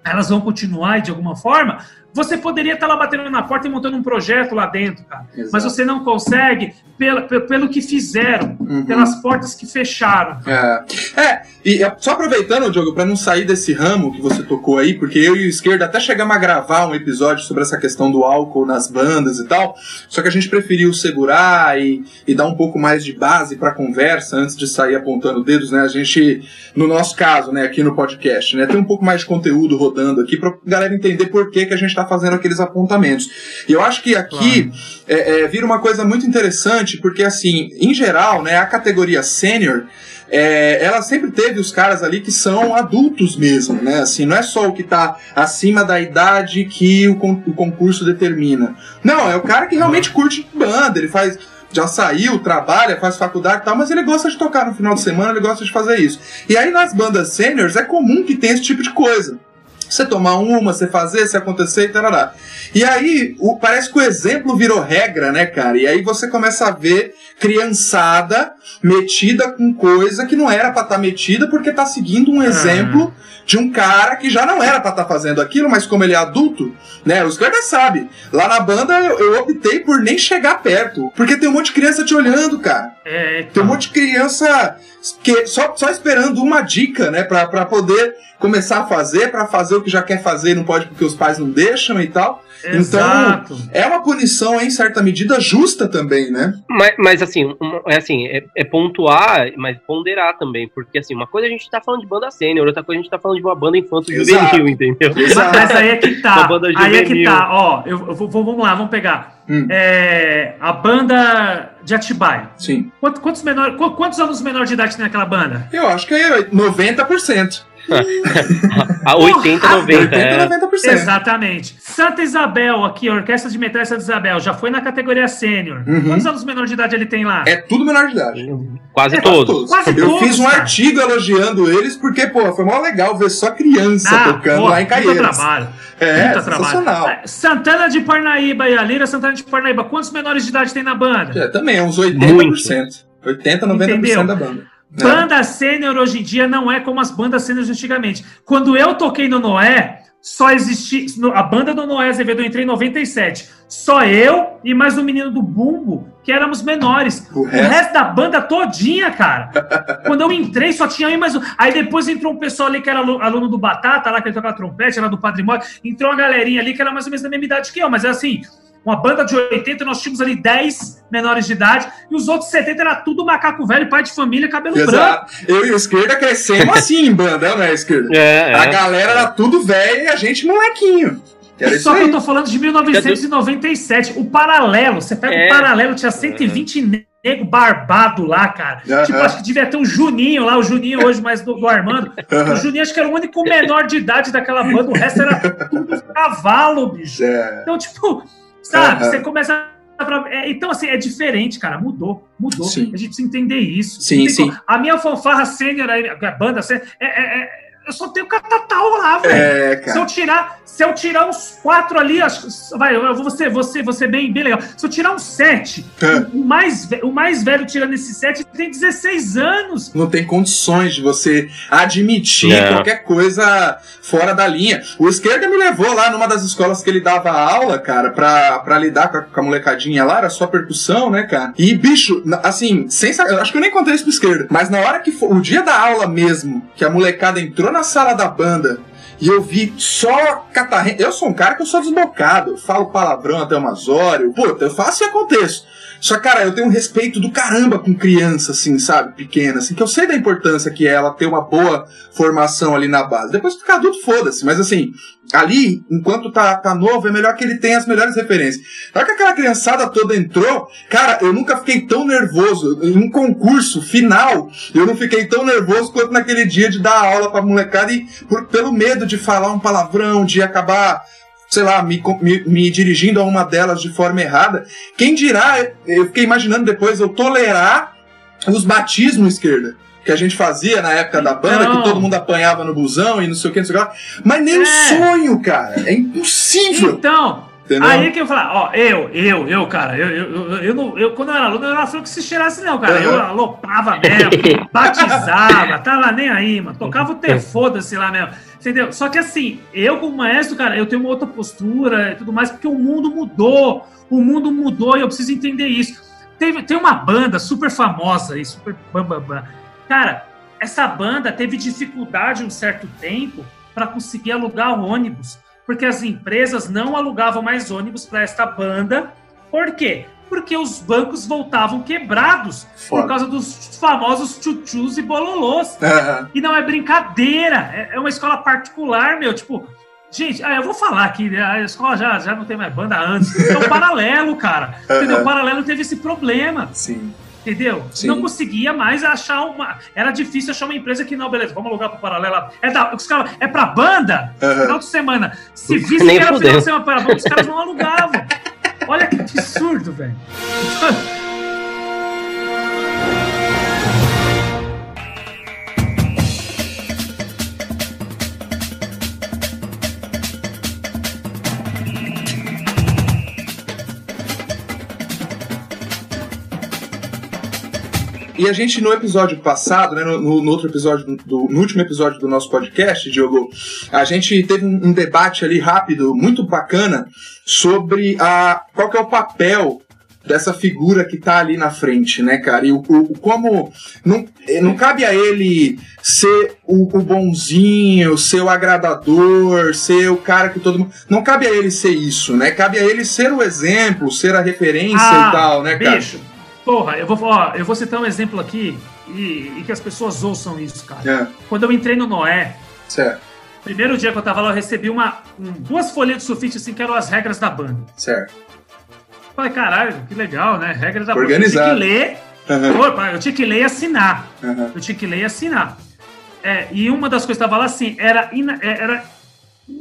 elas vão continuar de alguma forma, você poderia estar lá batendo na porta e montando um projeto lá dentro, cara. Exato. Mas você não consegue pelo, pelo que fizeram, uhum. pelas portas que fecharam. É, é e é, só aproveitando, Diogo, para não sair desse ramo que você tocou aí, porque eu e o Esquerda até chegamos a gravar um episódio sobre essa questão do álcool nas bandas e tal, só que a gente preferiu segurar e, e dar um pouco mais de base para conversa antes de sair apontando dedos, né? A gente, no nosso caso, né, aqui no podcast, né, tem um pouco mais de conteúdo rodando aqui pra galera entender por que, que a gente fazendo aqueles apontamentos. E eu acho que aqui é, é, vira uma coisa muito interessante, porque assim, em geral, né, a categoria sênior é, ela sempre teve os caras ali que são adultos mesmo, né? Assim, não é só o que está acima da idade que o, o concurso determina. Não, é o cara que realmente curte banda, ele faz já saiu, trabalha, faz faculdade e tal, mas ele gosta de tocar no final de semana, ele gosta de fazer isso. E aí nas bandas seniors é comum que tenha esse tipo de coisa. Você tomar uma, você fazer, você acontecer e tal. E aí, o, parece que o exemplo virou regra, né, cara? E aí você começa a ver criançada metida com coisa que não era pra estar tá metida porque tá seguindo um exemplo de um cara que já não era pra estar tá fazendo aquilo, mas como ele é adulto, né? Os caras sabem. Lá na banda eu, eu, optei por nem chegar perto. Porque tem um monte de criança te olhando, cara. É, então. Tem um monte de criança que, só, só esperando uma dica, né? Pra, pra poder começar a fazer, para fazer o que já quer fazer, não pode porque os pais não deixam e tal. Exato. Então, é uma punição, em certa medida, justa também, né? Mas, mas assim, é assim, é, é, pontuar, mas ponderar também, porque assim, uma coisa a gente tá falando de banda sênior, outra coisa a gente tá falando de uma banda infanto juvenil, entendeu? Exato. Mas aí é que tá. aí é que tá, ó, eu, eu, vamos lá, vamos pegar. Hum. É, a banda de Atibaia. Sim. Quantos, quantos, menor, quantos anos menor de idade tem naquela banda? Eu acho que é 90%. A 80, 90. 80, é. 90%. Exatamente. Santa Isabel, aqui, a Orquestra de Metal Santa Isabel, já foi na categoria sênior. Uhum. Quantos anos menor de idade ele tem lá? É tudo menor de idade. Quase é, todos. Quase Eu fiz um cara. artigo elogiando eles, porque, pô, foi mó legal ver só criança ah, tocando pô, lá em Caieiras. Muito trabalho. É. É, Santana de Parnaíba e a Lira Santana de Parnaíba, quantos menores de idade tem na banda? É, também, uns 80%. Muito. 80, 90% Entendeu? da banda. Banda sênior hoje em dia não é como as bandas sêniores antigamente. Quando eu toquei no Noé, só existia. A banda do Noé Azevedo eu entrei em 97. Só eu e mais um menino do Bumbo, que éramos menores. O, o resto? resto? da banda todinha, cara. Quando eu entrei, só tinha eu e mais um. Aí depois entrou um pessoal ali que era aluno do Batata, lá que ele tocava trompete, era do Padre Mó. Entrou uma galerinha ali que era mais ou menos da mesma idade que eu, mas é assim uma banda de 80, nós tínhamos ali 10 menores de idade, e os outros 70 era tudo macaco velho, pai de família, cabelo Exato. branco. Eu e o esquerda crescemos assim em banda, né, esquerda? É, é, a galera era tudo velho e a gente molequinho. Só que eu tô falando de 1997. O paralelo, você pega é. o paralelo, tinha 120 uhum. nego barbado lá, cara. Uhum. Tipo, acho que devia ter um Juninho lá, o Juninho hoje mais do, do Armando. Uhum. O Juninho acho que era o único menor de idade daquela banda, o resto era tudo cavalo, bicho. É. Então, tipo, Sabe? Uhum. Você começa a... É, então, assim, é diferente, cara. Mudou, mudou. Sim. A gente precisa entender isso. Sim, sim. A minha fanfarra sênior, a banda sênior, é, é, é eu só tenho catatal lá, velho. É, se eu tirar, se eu tirar uns quatro ali, acho, vai, eu vou ser, você, você bem, bem legal. Se eu tirar uns sete, é. o, mais, o mais velho tirando esses sete tem 16 anos. Não tem condições de você admitir é. qualquer coisa fora da linha. O esquerda me levou lá numa das escolas que ele dava aula, cara, pra, pra lidar com a, com a molecadinha lá, era só percussão, né, cara? E, bicho, assim, sem, acho que eu nem contei isso pro esquerda, mas na hora que for, o dia da aula mesmo, que a molecada entrou na sala da banda e eu vi só catarrento. Eu sou um cara que eu sou desbocado, eu falo palavrão até umas horas, puta, eu faço e aconteço. Só, cara, eu tenho um respeito do caramba com criança, assim, sabe? Pequena, assim, que eu sei da importância que é ela ter uma boa formação ali na base. Depois ficar adulto, foda-se. Mas, assim, ali, enquanto tá, tá novo, é melhor que ele tenha as melhores referências. Na hora que aquela criançada toda entrou, cara, eu nunca fiquei tão nervoso. Em um concurso final, eu não fiquei tão nervoso quanto naquele dia de dar aula pra molecada e por, pelo medo de falar um palavrão, de acabar sei lá, me, me, me, dirigindo a uma delas de forma errada. Quem dirá, eu fiquei imaginando depois eu tolerar os batismos esquerda. Que a gente fazia na época da banda, não. que todo mundo apanhava no busão e não sei o que, não sei o que. Mas nem é. um sonho, cara. É impossível. Então, Entendeu? Aí que eu falar, ó, eu, eu, eu, cara, eu, eu, eu, eu, não, eu quando eu era aluno, eu não era que se cheirasse, não, cara. Eu aloprava mesmo, batizava, tava nem aí, mano. Tocava o ter foda-se lá mesmo. Entendeu? Só que assim, eu como maestro, cara, eu tenho uma outra postura e tudo mais, porque o mundo mudou. O mundo mudou e eu preciso entender isso. Teve, tem uma banda super famosa aí, super bam, bam, bam. Cara, essa banda teve dificuldade um certo tempo para conseguir alugar ônibus porque as empresas não alugavam mais ônibus para esta banda. Por quê? Porque os bancos voltavam quebrados Foda. por causa dos famosos chuchus e bololôs. Uhum. E não é brincadeira, é, é uma escola particular, meu. Tipo, Gente, ah, eu vou falar aqui, né? a escola já, já não tem mais banda antes. É o paralelo, cara. Uhum. Entendeu? O paralelo teve esse problema. Sim. Entendeu? Sim. Não conseguia mais achar uma. Era difícil achar uma empresa que não, beleza, vamos alugar pro paralelo. É, da, os caras, é pra banda? Uhum. Final de semana. Se visse que era final de semana para banda, os caras não alugavam. Olha que absurdo, velho. E a gente, no episódio passado, né, no, no outro episódio, do, no último episódio do nosso podcast, Diogo, a gente teve um, um debate ali rápido, muito bacana, sobre a, qual que é o papel dessa figura que tá ali na frente, né, cara? E o, o como não, não cabe a ele ser o, o, bonzinho, ser o agradador, ser o cara que todo mundo. Não cabe a ele ser isso, né? Cabe a ele ser o exemplo, ser a referência ah, e tal, né, cara? Bicho, porra, eu vou, ó, eu vou citar um exemplo aqui e, e que as pessoas ouçam isso, cara. É. Quando eu entrei no Noé. Certo. Primeiro dia que eu tava lá, eu recebi uma, um, duas folhas de sulfite assim, que eram as regras da banda. Certo. Falei, caralho, que legal, né? Regras da Organizado. Eu tinha que ler. Uhum. Eu tinha que ler e assinar. Uhum. Eu tinha que ler e assinar. É, e uma das coisas que estava lá assim, era, é, era,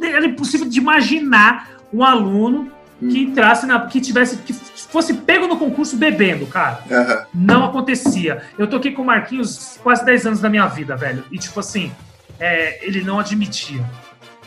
era impossível de imaginar um aluno. Que entrasse na. que tivesse. que fosse pego no concurso bebendo, cara. Uhum. Não acontecia. Eu toquei com o Marquinhos quase 10 anos da minha vida, velho. E tipo assim, é, ele não admitia.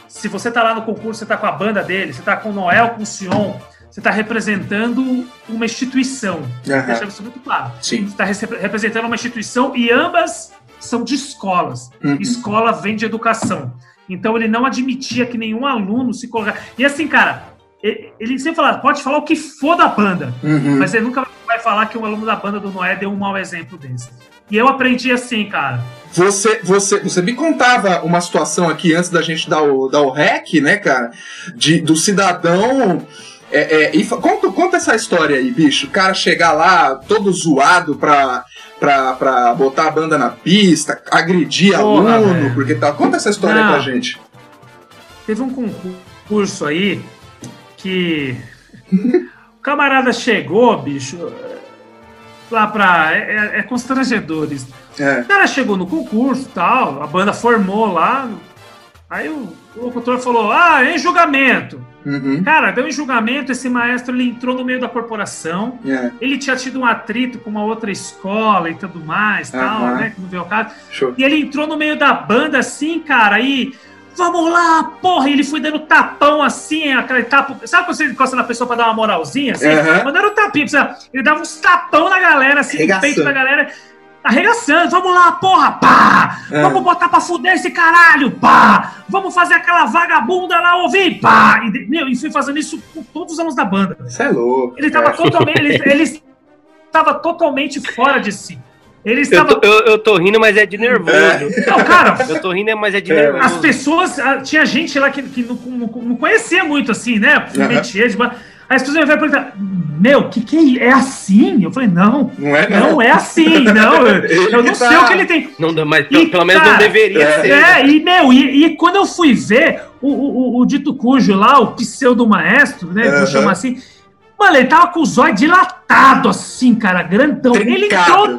Se você tá lá no concurso, você tá com a banda dele, você tá com o Noel, com o Sion, você está representando uma instituição. Uhum. Deixa isso muito claro. Sim. Você está representando uma instituição e ambas são de escolas. Uhum. Escola vem de educação. Então ele não admitia que nenhum aluno se colocasse. E assim, cara, ele sempre falava, pode falar o que for da banda, uhum. mas ele nunca vai falar que um aluno da banda do Noé deu um mau exemplo desse. E eu aprendi assim, cara. Você, você, você me contava uma situação aqui antes da gente dar o, dar o rec, né, cara? De, do cidadão é, é, e conta, conta essa história aí, bicho. O cara chegar lá todo zoado pra, pra, pra botar a banda na pista, agredir Porra, aluno, velho. porque tal. Conta essa história Não. pra gente. Teve um concurso aí que. o camarada chegou, bicho, lá pra. É, é, é constrangedores. É. O cara chegou no concurso tal, a banda formou lá. Aí o, o locutor falou: Ah, em julgamento. Uhum. Cara, deu em julgamento, esse maestro ele entrou no meio da corporação, yeah. É. ele tinha tido um atrito com uma outra escola e tudo mais, uhum. tal, né? Que não veio o caso. Show. E ele entrou no meio da banda assim, cara, e vamos lá, porra! E ele foi dando tapão assim, aquele tapo. Sabe quando você encosta na pessoa pra dar uma moralzinha? Assim? Uhum. Mandando tapinha, ele dava uns tapão na galera, assim, no peito da galera arregaçando, vamos lá, porra, pá! É. Vamos botar pra fuder esse caralho, pá! Vamos fazer aquela vagabunda lá ouvir, pá! E, meu, e fui fazendo isso com todos os anos da banda. Você é louco. Ele tava é. totalmente. Ele, ele estava totalmente fora de si. Ele estava... eu, tô, eu, eu, tô rindo, mas é de nervoso. É. Não, cara. Eu tô rindo, mas é de é. nervoso. As pessoas. Ah, tinha gente lá que, que não, não, não conhecia muito, assim, né? Uhum. Metier, de... Aí as pessoas vão perguntar, meu, que que é, é assim? Eu falei, não, não é, não. não é assim, não. Eu, eu não tá... sei o que ele tem. Não, mas e, pelo menos não deveria é, ser. É, e, meu, e, e, quando eu fui ver o, o, o, dito cujo lá, o pseudo maestro, né, uhum. vou chamar assim, mano, ele tava com os olhos dilatados assim, cara, grandão. Trincado. Ele entrou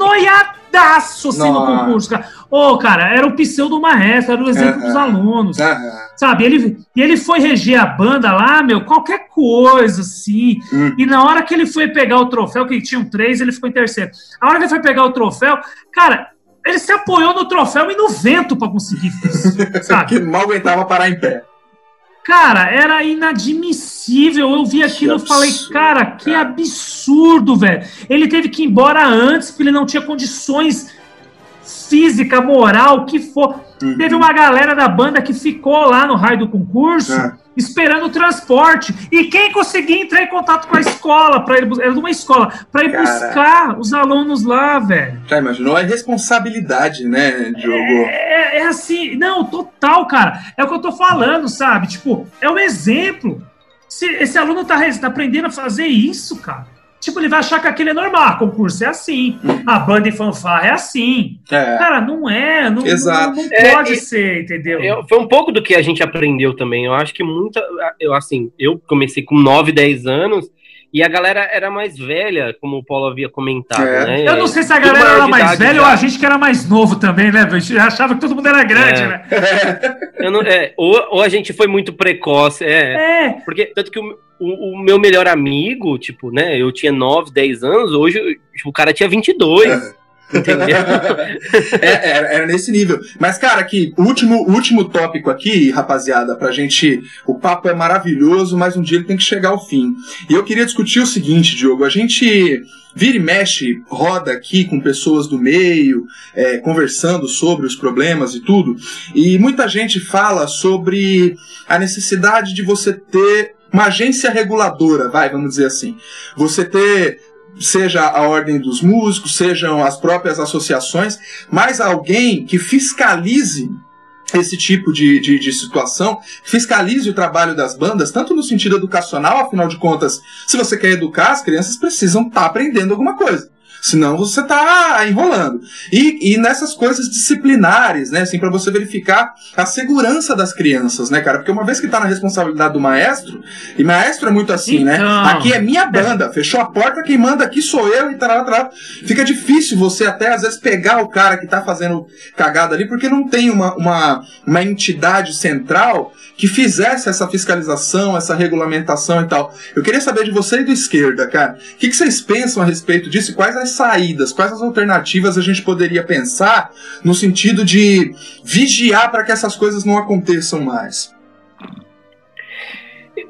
noiadaço assim Nossa. no concurso, cara. Ô, oh, cara, era o pseudo maestro, era o exemplo uhum. dos alunos. Uhum. Sabe? Ele, e ele foi reger a banda lá, meu, qualquer coisa, assim. Uhum. E na hora que ele foi pegar o troféu, que tinham três, ele ficou em terceiro. A hora que ele foi pegar o troféu, cara, ele se apoiou no troféu e no vento para conseguir isso, sabe? que mal aguentava parar em pé. Cara, era inadmissível. Eu vi aquilo e falei, cara, que absurdo, velho. Ele teve que ir embora antes, porque ele não tinha condições física, moral, que for. Uhum. Teve uma galera da banda que ficou lá no raio do concurso é. esperando o transporte. E quem conseguia entrar em contato com a escola, para ir era uma escola, para ir Cara. buscar os alunos lá, velho. Já imaginou a responsabilidade, né, Diogo? É, é, é assim, não, total, cara. É o que eu tô falando, sabe? Tipo, é um exemplo. Se esse aluno tá, tá aprendendo a fazer isso, cara Tipo, ele vai achar que aquele é normal. Concurso é assim. A banda e fanfarra é assim. É. Cara, não é. Não, Exato. não, não é, pode ser, entendeu? Eu, foi um pouco do que a gente aprendeu também. Eu acho que muita. Eu, assim, eu comecei com 9, 10 anos. E a galera era mais velha, como o Paulo havia comentado, é. né? Eu não sei se a galera era mais velha já. ou a gente que era mais novo também, né? A gente achava que todo mundo era grande, é. né? não, é, ou, ou, a gente foi muito precoce, é. é. Porque, tanto que o, o, o, meu melhor amigo, tipo, né? Eu tinha 9, 10 anos, hoje tipo, o cara tinha 22. É. Entendeu? é, era, era, nesse nível. Mas, cara, aqui, último, último tópico aqui, rapaziada, pra gente. O papo é maravilhoso, mas um dia ele tem que chegar ao fim. E eu queria discutir o seguinte, Diogo. A gente vira e mexe, roda aqui com pessoas do meio, é, conversando sobre os problemas e tudo. E muita gente fala sobre a necessidade de você ter uma agência reguladora, vai, vamos dizer assim. Você ter seja a ordem dos músicos, sejam as próprias associações, mas alguém que fiscalize esse tipo de, de, de, situação, fiscalize o trabalho das bandas, tanto no sentido educacional, afinal de contas, se você quer educar, as crianças precisam estar tá aprendendo alguma coisa. Senão você está enrolando. E, e nessas coisas disciplinares, né? Assim, para você verificar a segurança das crianças, né, cara? Porque uma vez que está na responsabilidade do maestro, e maestro é muito assim, né? então... né? Aqui é minha banda, fechou a porta, quem manda aqui sou eu e tal, tal. Fica difícil você até às vezes pegar o cara que está fazendo cagada ali, porque não tem uma, uma, uma entidade central que fizesse essa fiscalização, essa regulamentação e tal. Eu queria saber de você e do esquerda, cara. O que, que vocês pensam a respeito disso quais as saídas, quais as alternativas a gente poderia pensar no sentido de vigiar para que essas coisas não aconteçam mais?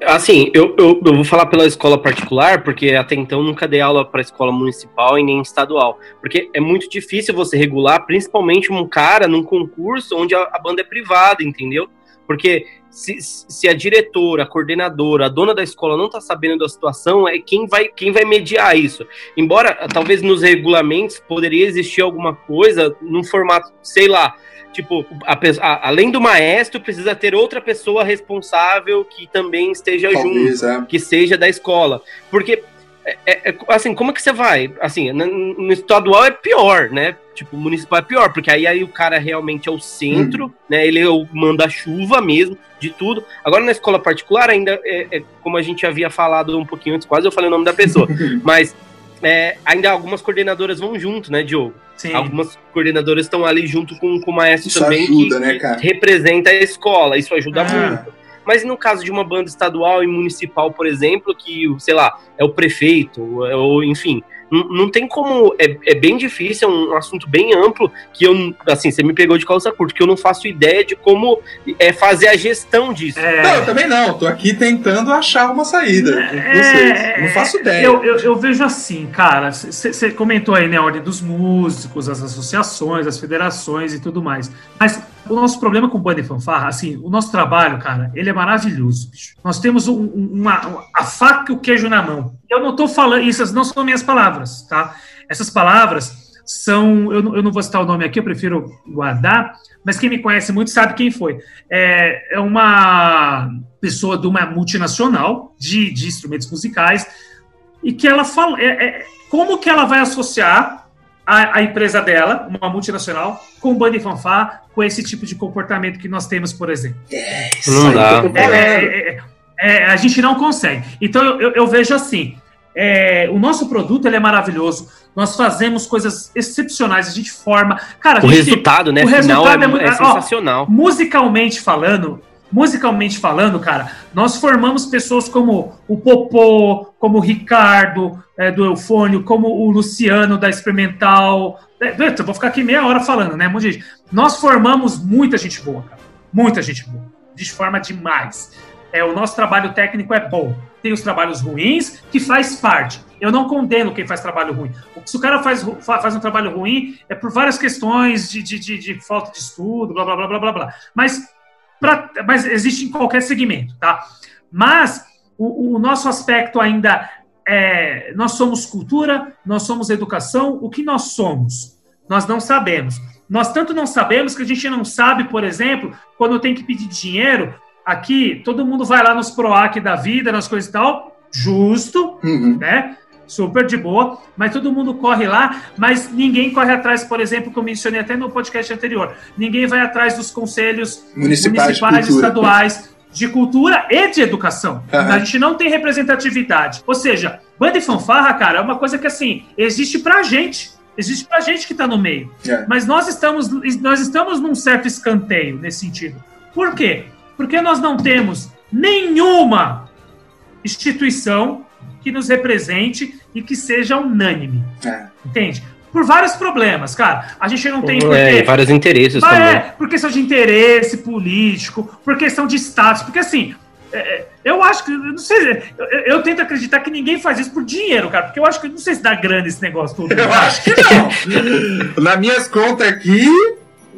Assim, eu, eu, eu, vou falar pela escola particular, porque até então nunca dei aula para escola municipal e nem estadual. Porque é muito difícil você regular, principalmente um cara num concurso onde a, a banda é privada, entendeu? Porque se, se, a diretora, a coordenadora, a dona da escola não está sabendo da situação, é quem vai, quem vai mediar isso. Embora talvez nos regulamentos poderia existir alguma coisa num formato, sei lá, tipo, a, a, além do maestro, precisa ter outra pessoa responsável que também esteja Talvez, junto, é. que seja da escola. Porque é, é, é, assim, como é que você vai? Assim, no, estadual é pior, né? Tipo, o municipal é pior, porque aí, aí o cara realmente é o centro, hum. né? Ele é o manda-chuva mesmo, de tudo. Agora, na escola particular, ainda é, é, como a gente havia falado um pouquinho antes, quase eu falei o nome da pessoa, mas é, ainda algumas coordenadoras vão junto, né, Diogo? Sim. Algumas coordenadoras estão ali junto com, com o maestro isso também, ajuda, que, né, representa a escola, isso ajuda ah. muito. Mas no caso de uma banda estadual e municipal, por exemplo, que, sei lá, é o prefeito, ou enfim, não, não tem como. É, é bem difícil, é um assunto bem amplo, que eu, assim, você me pegou de calça curta, que eu não faço ideia de como é fazer a gestão disso. É... Não, eu também não. Tô aqui tentando achar uma saída. É... Não faço ideia. Eu, eu, eu vejo assim, cara, você comentou aí, né, a ordem dos músicos, as associações, as federações e tudo mais. Mas o nosso problema com banda e fanfarra, assim, o nosso trabalho, cara, ele é maravilhoso, bicho. Nós temos um, uma, a faca e o queijo na mão. Eu não estou falando, isso não são minhas palavras, tá? Essas palavras são, eu não, eu não vou citar o nome aqui, eu prefiro guardar, mas quem me conhece muito sabe quem foi. É, é uma pessoa de uma multinacional de, de instrumentos musicais e que ela fala, é, é, como que ela vai associar a, a, empresa dela, uma multinacional, com banda e fanfar, com esse tipo de comportamento que nós temos, por exemplo. É, não dá. É, é, é, é, a gente não consegue. Então eu, eu, vejo assim: o nosso produto ele é maravilhoso. Nós fazemos coisas excepcionais, a gente forma. Cara, o gente, resultado, né? O resultado é, é, sensacional. Ó, musicalmente falando, musicalmente falando, cara, nós formamos pessoas como o Popô, como o Ricardo é, do Eufônio, como o Luciano da Experimental. É, eu vou ficar aqui meia hora falando, né? Gente. Nós formamos muita gente boa, cara. Muita gente boa. De forma demais. É, o nosso trabalho técnico é bom. Tem os trabalhos ruins, que faz parte. Eu não condeno quem faz trabalho ruim. Se o cara faz, faz um trabalho ruim, é por várias questões de, de, de, de falta de estudo, blá, blá, blá, blá, blá, blá. Mas pra, mas existe em qualquer segmento, tá? Mas o, o nosso aspecto ainda é, nós somos cultura, nós somos educação, o que nós somos? Nós não sabemos. Nós tanto não sabemos que a gente não sabe, por exemplo, quando tem que pedir dinheiro, aqui todo mundo vai lá nos PROAC da vida, nas coisas e tal, justo, uhum. né? Super de boa, mas todo mundo corre lá, mas ninguém corre atrás, por exemplo, que eu mencionei até no podcast anterior. Ninguém vai atrás dos conselhos municipais, municipais estaduais de cultura e de educação. Uhum. A gente não tem representatividade. Ou seja, banda e fanfarra, cara, é uma coisa que assim, existe pra gente. Existe pra gente que tá no meio. É. Mas nós estamos, nós estamos num certo escanteio nesse sentido. Por quê? Porque nós não temos nenhuma instituição que nos represente e que seja unânime. É. Entende? por vários problemas, cara. A gente não tem é, porquê. vários interesses Mas, também. É, por questão de interesse político, por questão de status, porque assim, é, é, eu acho que, não sei, eu, eu, tento acreditar que ninguém faz isso por dinheiro, cara, porque eu acho que, não sei se dá grana esse negócio todo. Eu acho que não. Nas minhas contas aqui,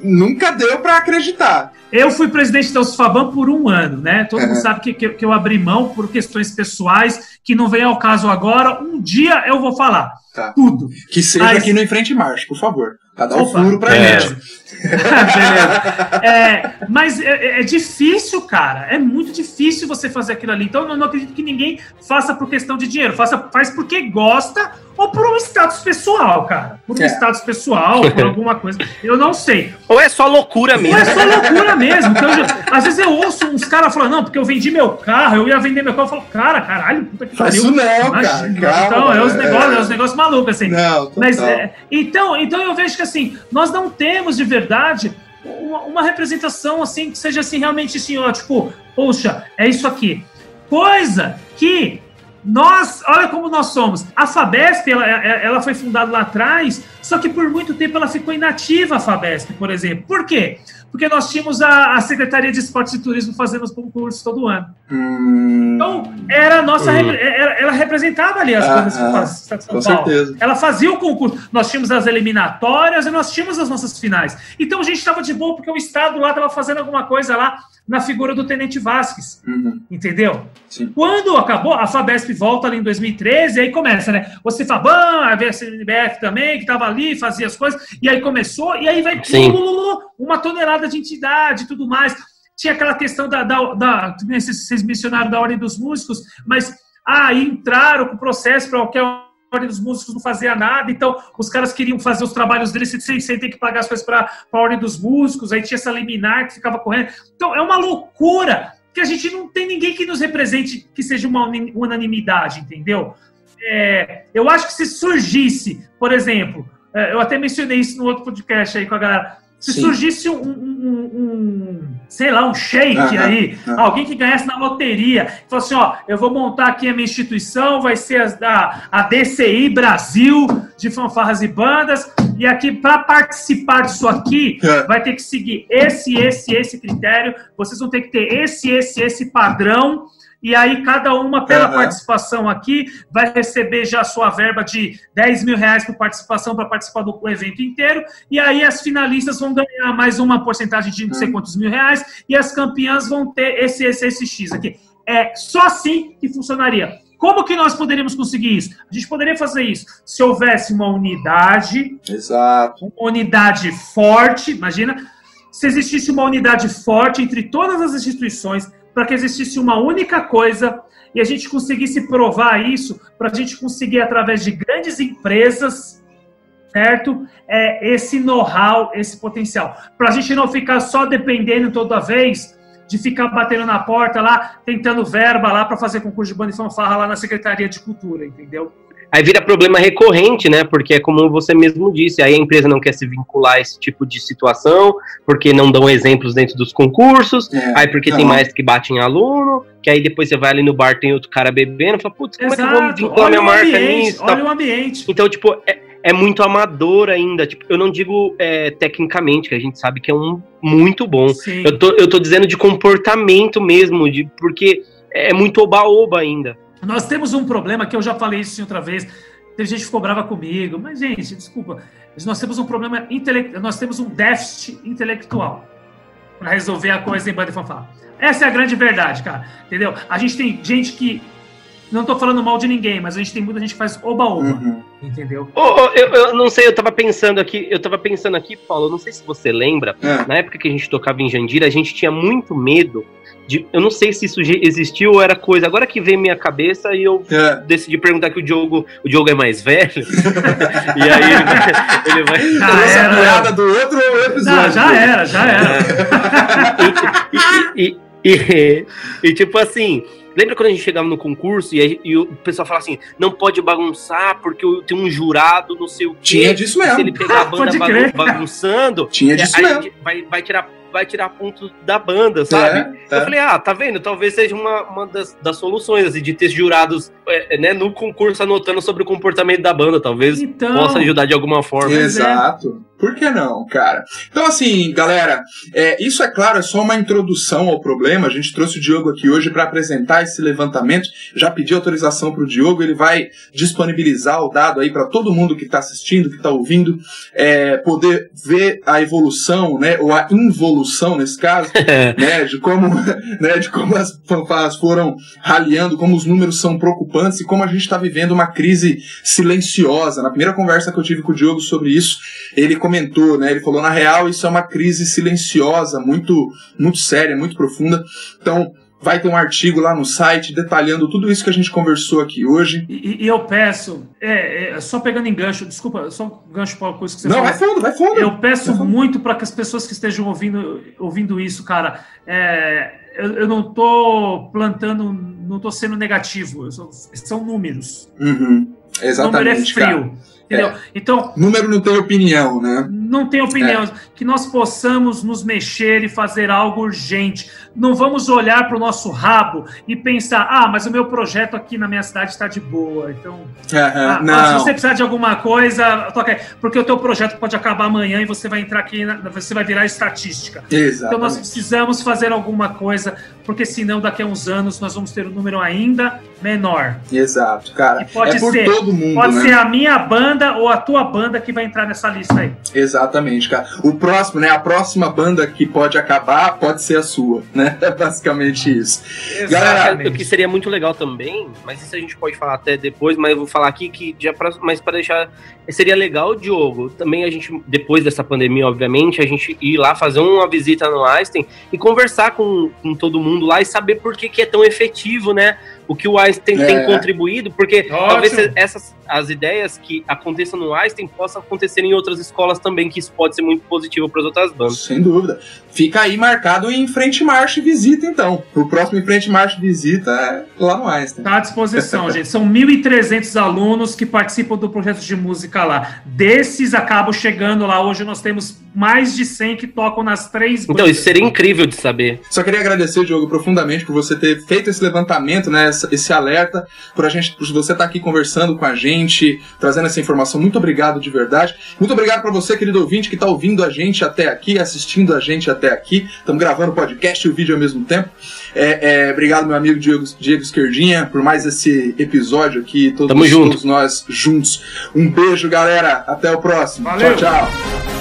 nunca deu para acreditar. Eu fui presidente da USFABAN por um ano, né? Todo mundo sabe que, que, que, eu abri mão por questões pessoais, que não vem ao caso agora. Um dia eu vou falar. Tá. Tudo. Que seja Mas... aqui no Enfrente Marcha, por favor. O um furo pra é. gente. Beleza. É, mas é, é, é, difícil, cara. É muito difícil você fazer aquilo ali. Então eu não acredito que ninguém faça por questão de dinheiro. Faça, faz porque gosta ou por um status pessoal, cara. Por um é. status pessoal, por alguma coisa. Eu não sei. Ou é só loucura mesmo. Ou é só loucura mesmo. Então, eu, às vezes eu ouço uns caras falando, não, porque eu vendi meu carro, eu ia vender meu carro. Eu falo, cara, caralho, puta que pariu. Isso não, Imagina. cara. Calma, então, é os negócios, é. é os negócios malucos, assim. Não, Mas, é, então, então eu vejo que assim, nós não temos de verdade uma, uma, representação assim que seja assim realmente assim, ó, tipo, poxa, é isso aqui. Coisa que nós, olha como nós somos. A Fabesp, ela, ela foi fundada lá atrás, só que por muito tempo ela ficou inativa, a Fabesp, por exemplo. Por quê? Porque nós tínhamos a, a Secretaria de Esportes e Turismo fazendo os concursos todo ano. Hum. Então, era a nossa. Hum. Ela, ela, representava ali as ah, coisas ah, São com Paulo. Certeza. Ela fazia o concurso. Nós tínhamos as eliminatórias e nós tínhamos as nossas finais. Então a gente estava de boa porque o Estado lá estava fazendo alguma coisa lá na figura do Tenente Vasques. Uhum. Entendeu? Sim. Quando acabou, a Fabesp volta ali em 2013, e aí começa, né? Você Faban, a VSNBF também, que estava ali, fazia as coisas, e aí começou, e aí vai uma tonelada de entidade e tudo mais. Tinha aquela questão da, da, da. Vocês mencionaram da ordem dos músicos, mas ah, entraram com o processo para qualquer ordem dos músicos não fazia nada, então os caras queriam fazer os trabalhos deles sem, sem ter que pagar as coisas para a ordem dos músicos, aí tinha essa liminar que ficava correndo. Então é uma loucura que a gente não tem ninguém que nos represente que seja uma unanimidade, entendeu? É, eu acho que se surgisse, por exemplo, é, eu até mencionei isso no outro podcast aí com a galera, se Sim. surgisse um, um, um, sei lá, um shake aí, alguém que ganhasse na loteria, falasse assim, ó, eu vou montar aqui a minha instituição, vai ser a, a DCI Brasil de fanfarras e bandas, e aqui, para participar disso aqui, é. vai ter que seguir esse, esse, esse critério, vocês vão ter que ter esse, esse, esse padrão, e aí cada uma, pela uhum. participação aqui, vai receber já a sua verba de 10 mil reais por participação para participar do evento inteiro, e aí as finalistas vão ganhar mais uma porcentagem de não sei quantos mil reais, e as campeãs vão ter esse, esse, esse X aqui. É só assim que funcionaria. Como que nós poderíamos conseguir isso? A gente poderia fazer isso se houvesse uma unidade. Exato. Uma unidade forte, imagina. Se existisse uma unidade forte entre todas as instituições, para que existisse uma única coisa e a gente conseguisse provar isso, para a gente conseguir, através de grandes empresas, certo? É, esse know-how, esse potencial. Para a gente não ficar só dependendo toda vez de ficar batendo na porta lá, tentando verba lá para fazer concurso de banda e fanfarra lá na Secretaria de Cultura, entendeu? Aí vira problema recorrente, né? Porque é como você mesmo disse, aí a empresa não quer se vincular a esse tipo de situação, porque não dão exemplos dentro dos concursos, é, aí porque não. tem mais que bate em aluno, que aí depois você vai ali no bar, tem outro cara bebendo, fala, putz, como Exato. é que eu vou vincular olha minha marca ambiente, nisso? Olha o ambiente. Então, tipo, é, é muito amador ainda. Tipo, eu não digo é, tecnicamente, que a gente sabe que é um muito bom. Eu tô, eu tô dizendo de comportamento mesmo, de porque é muito oba-oba ainda. Nós temos um problema que eu já falei isso outra vez. Teve gente que ficou brava comigo, mas, gente, desculpa. Nós temos um problema intelectual, nós temos um déficit intelectual para resolver a coisa em banda e. Essa é a grande verdade, cara. Entendeu? A gente tem gente que. Não tô falando mal de ninguém, mas a gente tem muita gente que faz oba-oba. Uhum. Entendeu? Oh, oh, eu, eu, não sei, eu tava pensando aqui, eu tava pensando aqui, Paulo, não sei se você lembra, é. na época que a gente tocava em Jandira, a gente tinha muito medo de, eu não sei se isso existiu ou era coisa. Agora que veio minha cabeça e eu é. decidi perguntar que o Diogo, o Diogo é mais velho. e aí ele vai. Ele vai já era. do outro episódio. Não, já era, já era. e, e, e, e, tipo assim. Lembra quando a gente chegava no concurso e, e o pessoal falava assim: não pode bagunçar porque tem um jurado, não sei o quê. Tinha disso mesmo. Se ele pegar a banda bagunçando, tinha disso mesmo. Vai, vai tirar vai tirar pontos da banda, sabe? É, eu falei, ah, tá vendo? Talvez seja uma, uma das, das soluções, assim, de ter jurados é, né, no concurso anotando sobre o comportamento da banda, talvez então... possa ajudar de alguma forma. Exato. Por que não, cara? Então, assim, galera, é, isso é claro, é só uma introdução ao problema. A gente trouxe o Diogo aqui hoje para apresentar esse levantamento. Já pedi autorização para o Diogo, ele vai disponibilizar o dado aí para todo mundo que está assistindo, que está ouvindo, é, poder ver a evolução, né, ou a involução nesse caso, né, de como, né, de como as fanfarras foram raliando, como os números são preocupantes e como a gente está vivendo uma crise silenciosa. Na primeira conversa que eu tive com o Diogo sobre isso, ele comentou, né? Ele falou, na real, isso é uma crise silenciosa, muito, muito séria, muito profunda. Então, vai ter um artigo lá no site detalhando tudo isso que a gente conversou aqui hoje. E, e eu peço, é, é, só pegando em gancho, desculpa, só gancho para coisa que você Não, falou. vai fundo, vai fundo. Eu peço muito para que as pessoas que estejam ouvindo, ouvindo isso, cara, é, eu, eu, não tô plantando, não tô sendo negativo, sou, são números. Uhum, exatamente. O número é frio. Entendeu? É. Então. Número não tem opinião, né? Não tem opinião. É. Que nós possamos nos mexer e fazer algo urgente. Não vamos olhar para o nosso rabo e pensar, ah, mas o meu projeto aqui na minha cidade está de boa. Então. ah, ah, se você precisar de alguma coisa, toca aí. Porque o teu projeto pode acabar amanhã e você vai entrar aqui, você vai virar estatística. Exatamente. Então nós precisamos fazer alguma coisa, porque senão daqui a uns anos nós vamos ter um número ainda menor. Exato, cara. E pode é por ser, todo mundo. Pode né? ser a minha banda ou a tua banda que vai entrar nessa lista aí. Exatamente, cara. O próximo, né? A próxima banda que pode acabar pode ser a sua, né? É basicamente isso. Galera, o que seria muito legal também, mas isso a gente pode falar até depois, mas eu vou falar aqui que já pra, mas para deixar seria legal, Diogo, também a gente depois dessa pandemia, obviamente, a gente ir lá fazer uma visita no Einstein e conversar com, com todo mundo lá e saber por que, que é tão efetivo, né? O que o Einstein é. tem contribuído, porque Ótimo. talvez essas as ideias que aconteçam no Einstein possam acontecer em outras escolas também, que isso pode ser muito positivo para as outras bandas. Sem dúvida. Fica aí marcado em frente marcha e visita, então. O próximo em frente marcha e visita é lá no Einstein. Está à disposição, gente. São 1.300 alunos que participam do projeto de música lá. Desses acabam chegando lá. Hoje nós temos mais de 100 que tocam nas três bandas. Então, isso seria incrível de saber. Só queria agradecer, Diogo, profundamente por você ter feito esse levantamento, né? esse alerta, por a gente, por você estar tá aqui conversando com a gente, trazendo essa informação. Muito obrigado de verdade. Muito obrigado para você, querido ouvinte, que está ouvindo a gente até aqui, assistindo a gente até aqui. Estamos gravando o podcast e o vídeo ao mesmo tempo. É, é, obrigado, meu amigo Diego, Diego Esquerdinha, por mais esse episódio aqui, todos, todos nós juntos. Um beijo, galera. Até o próximo. Valeu. Tchau, tchau.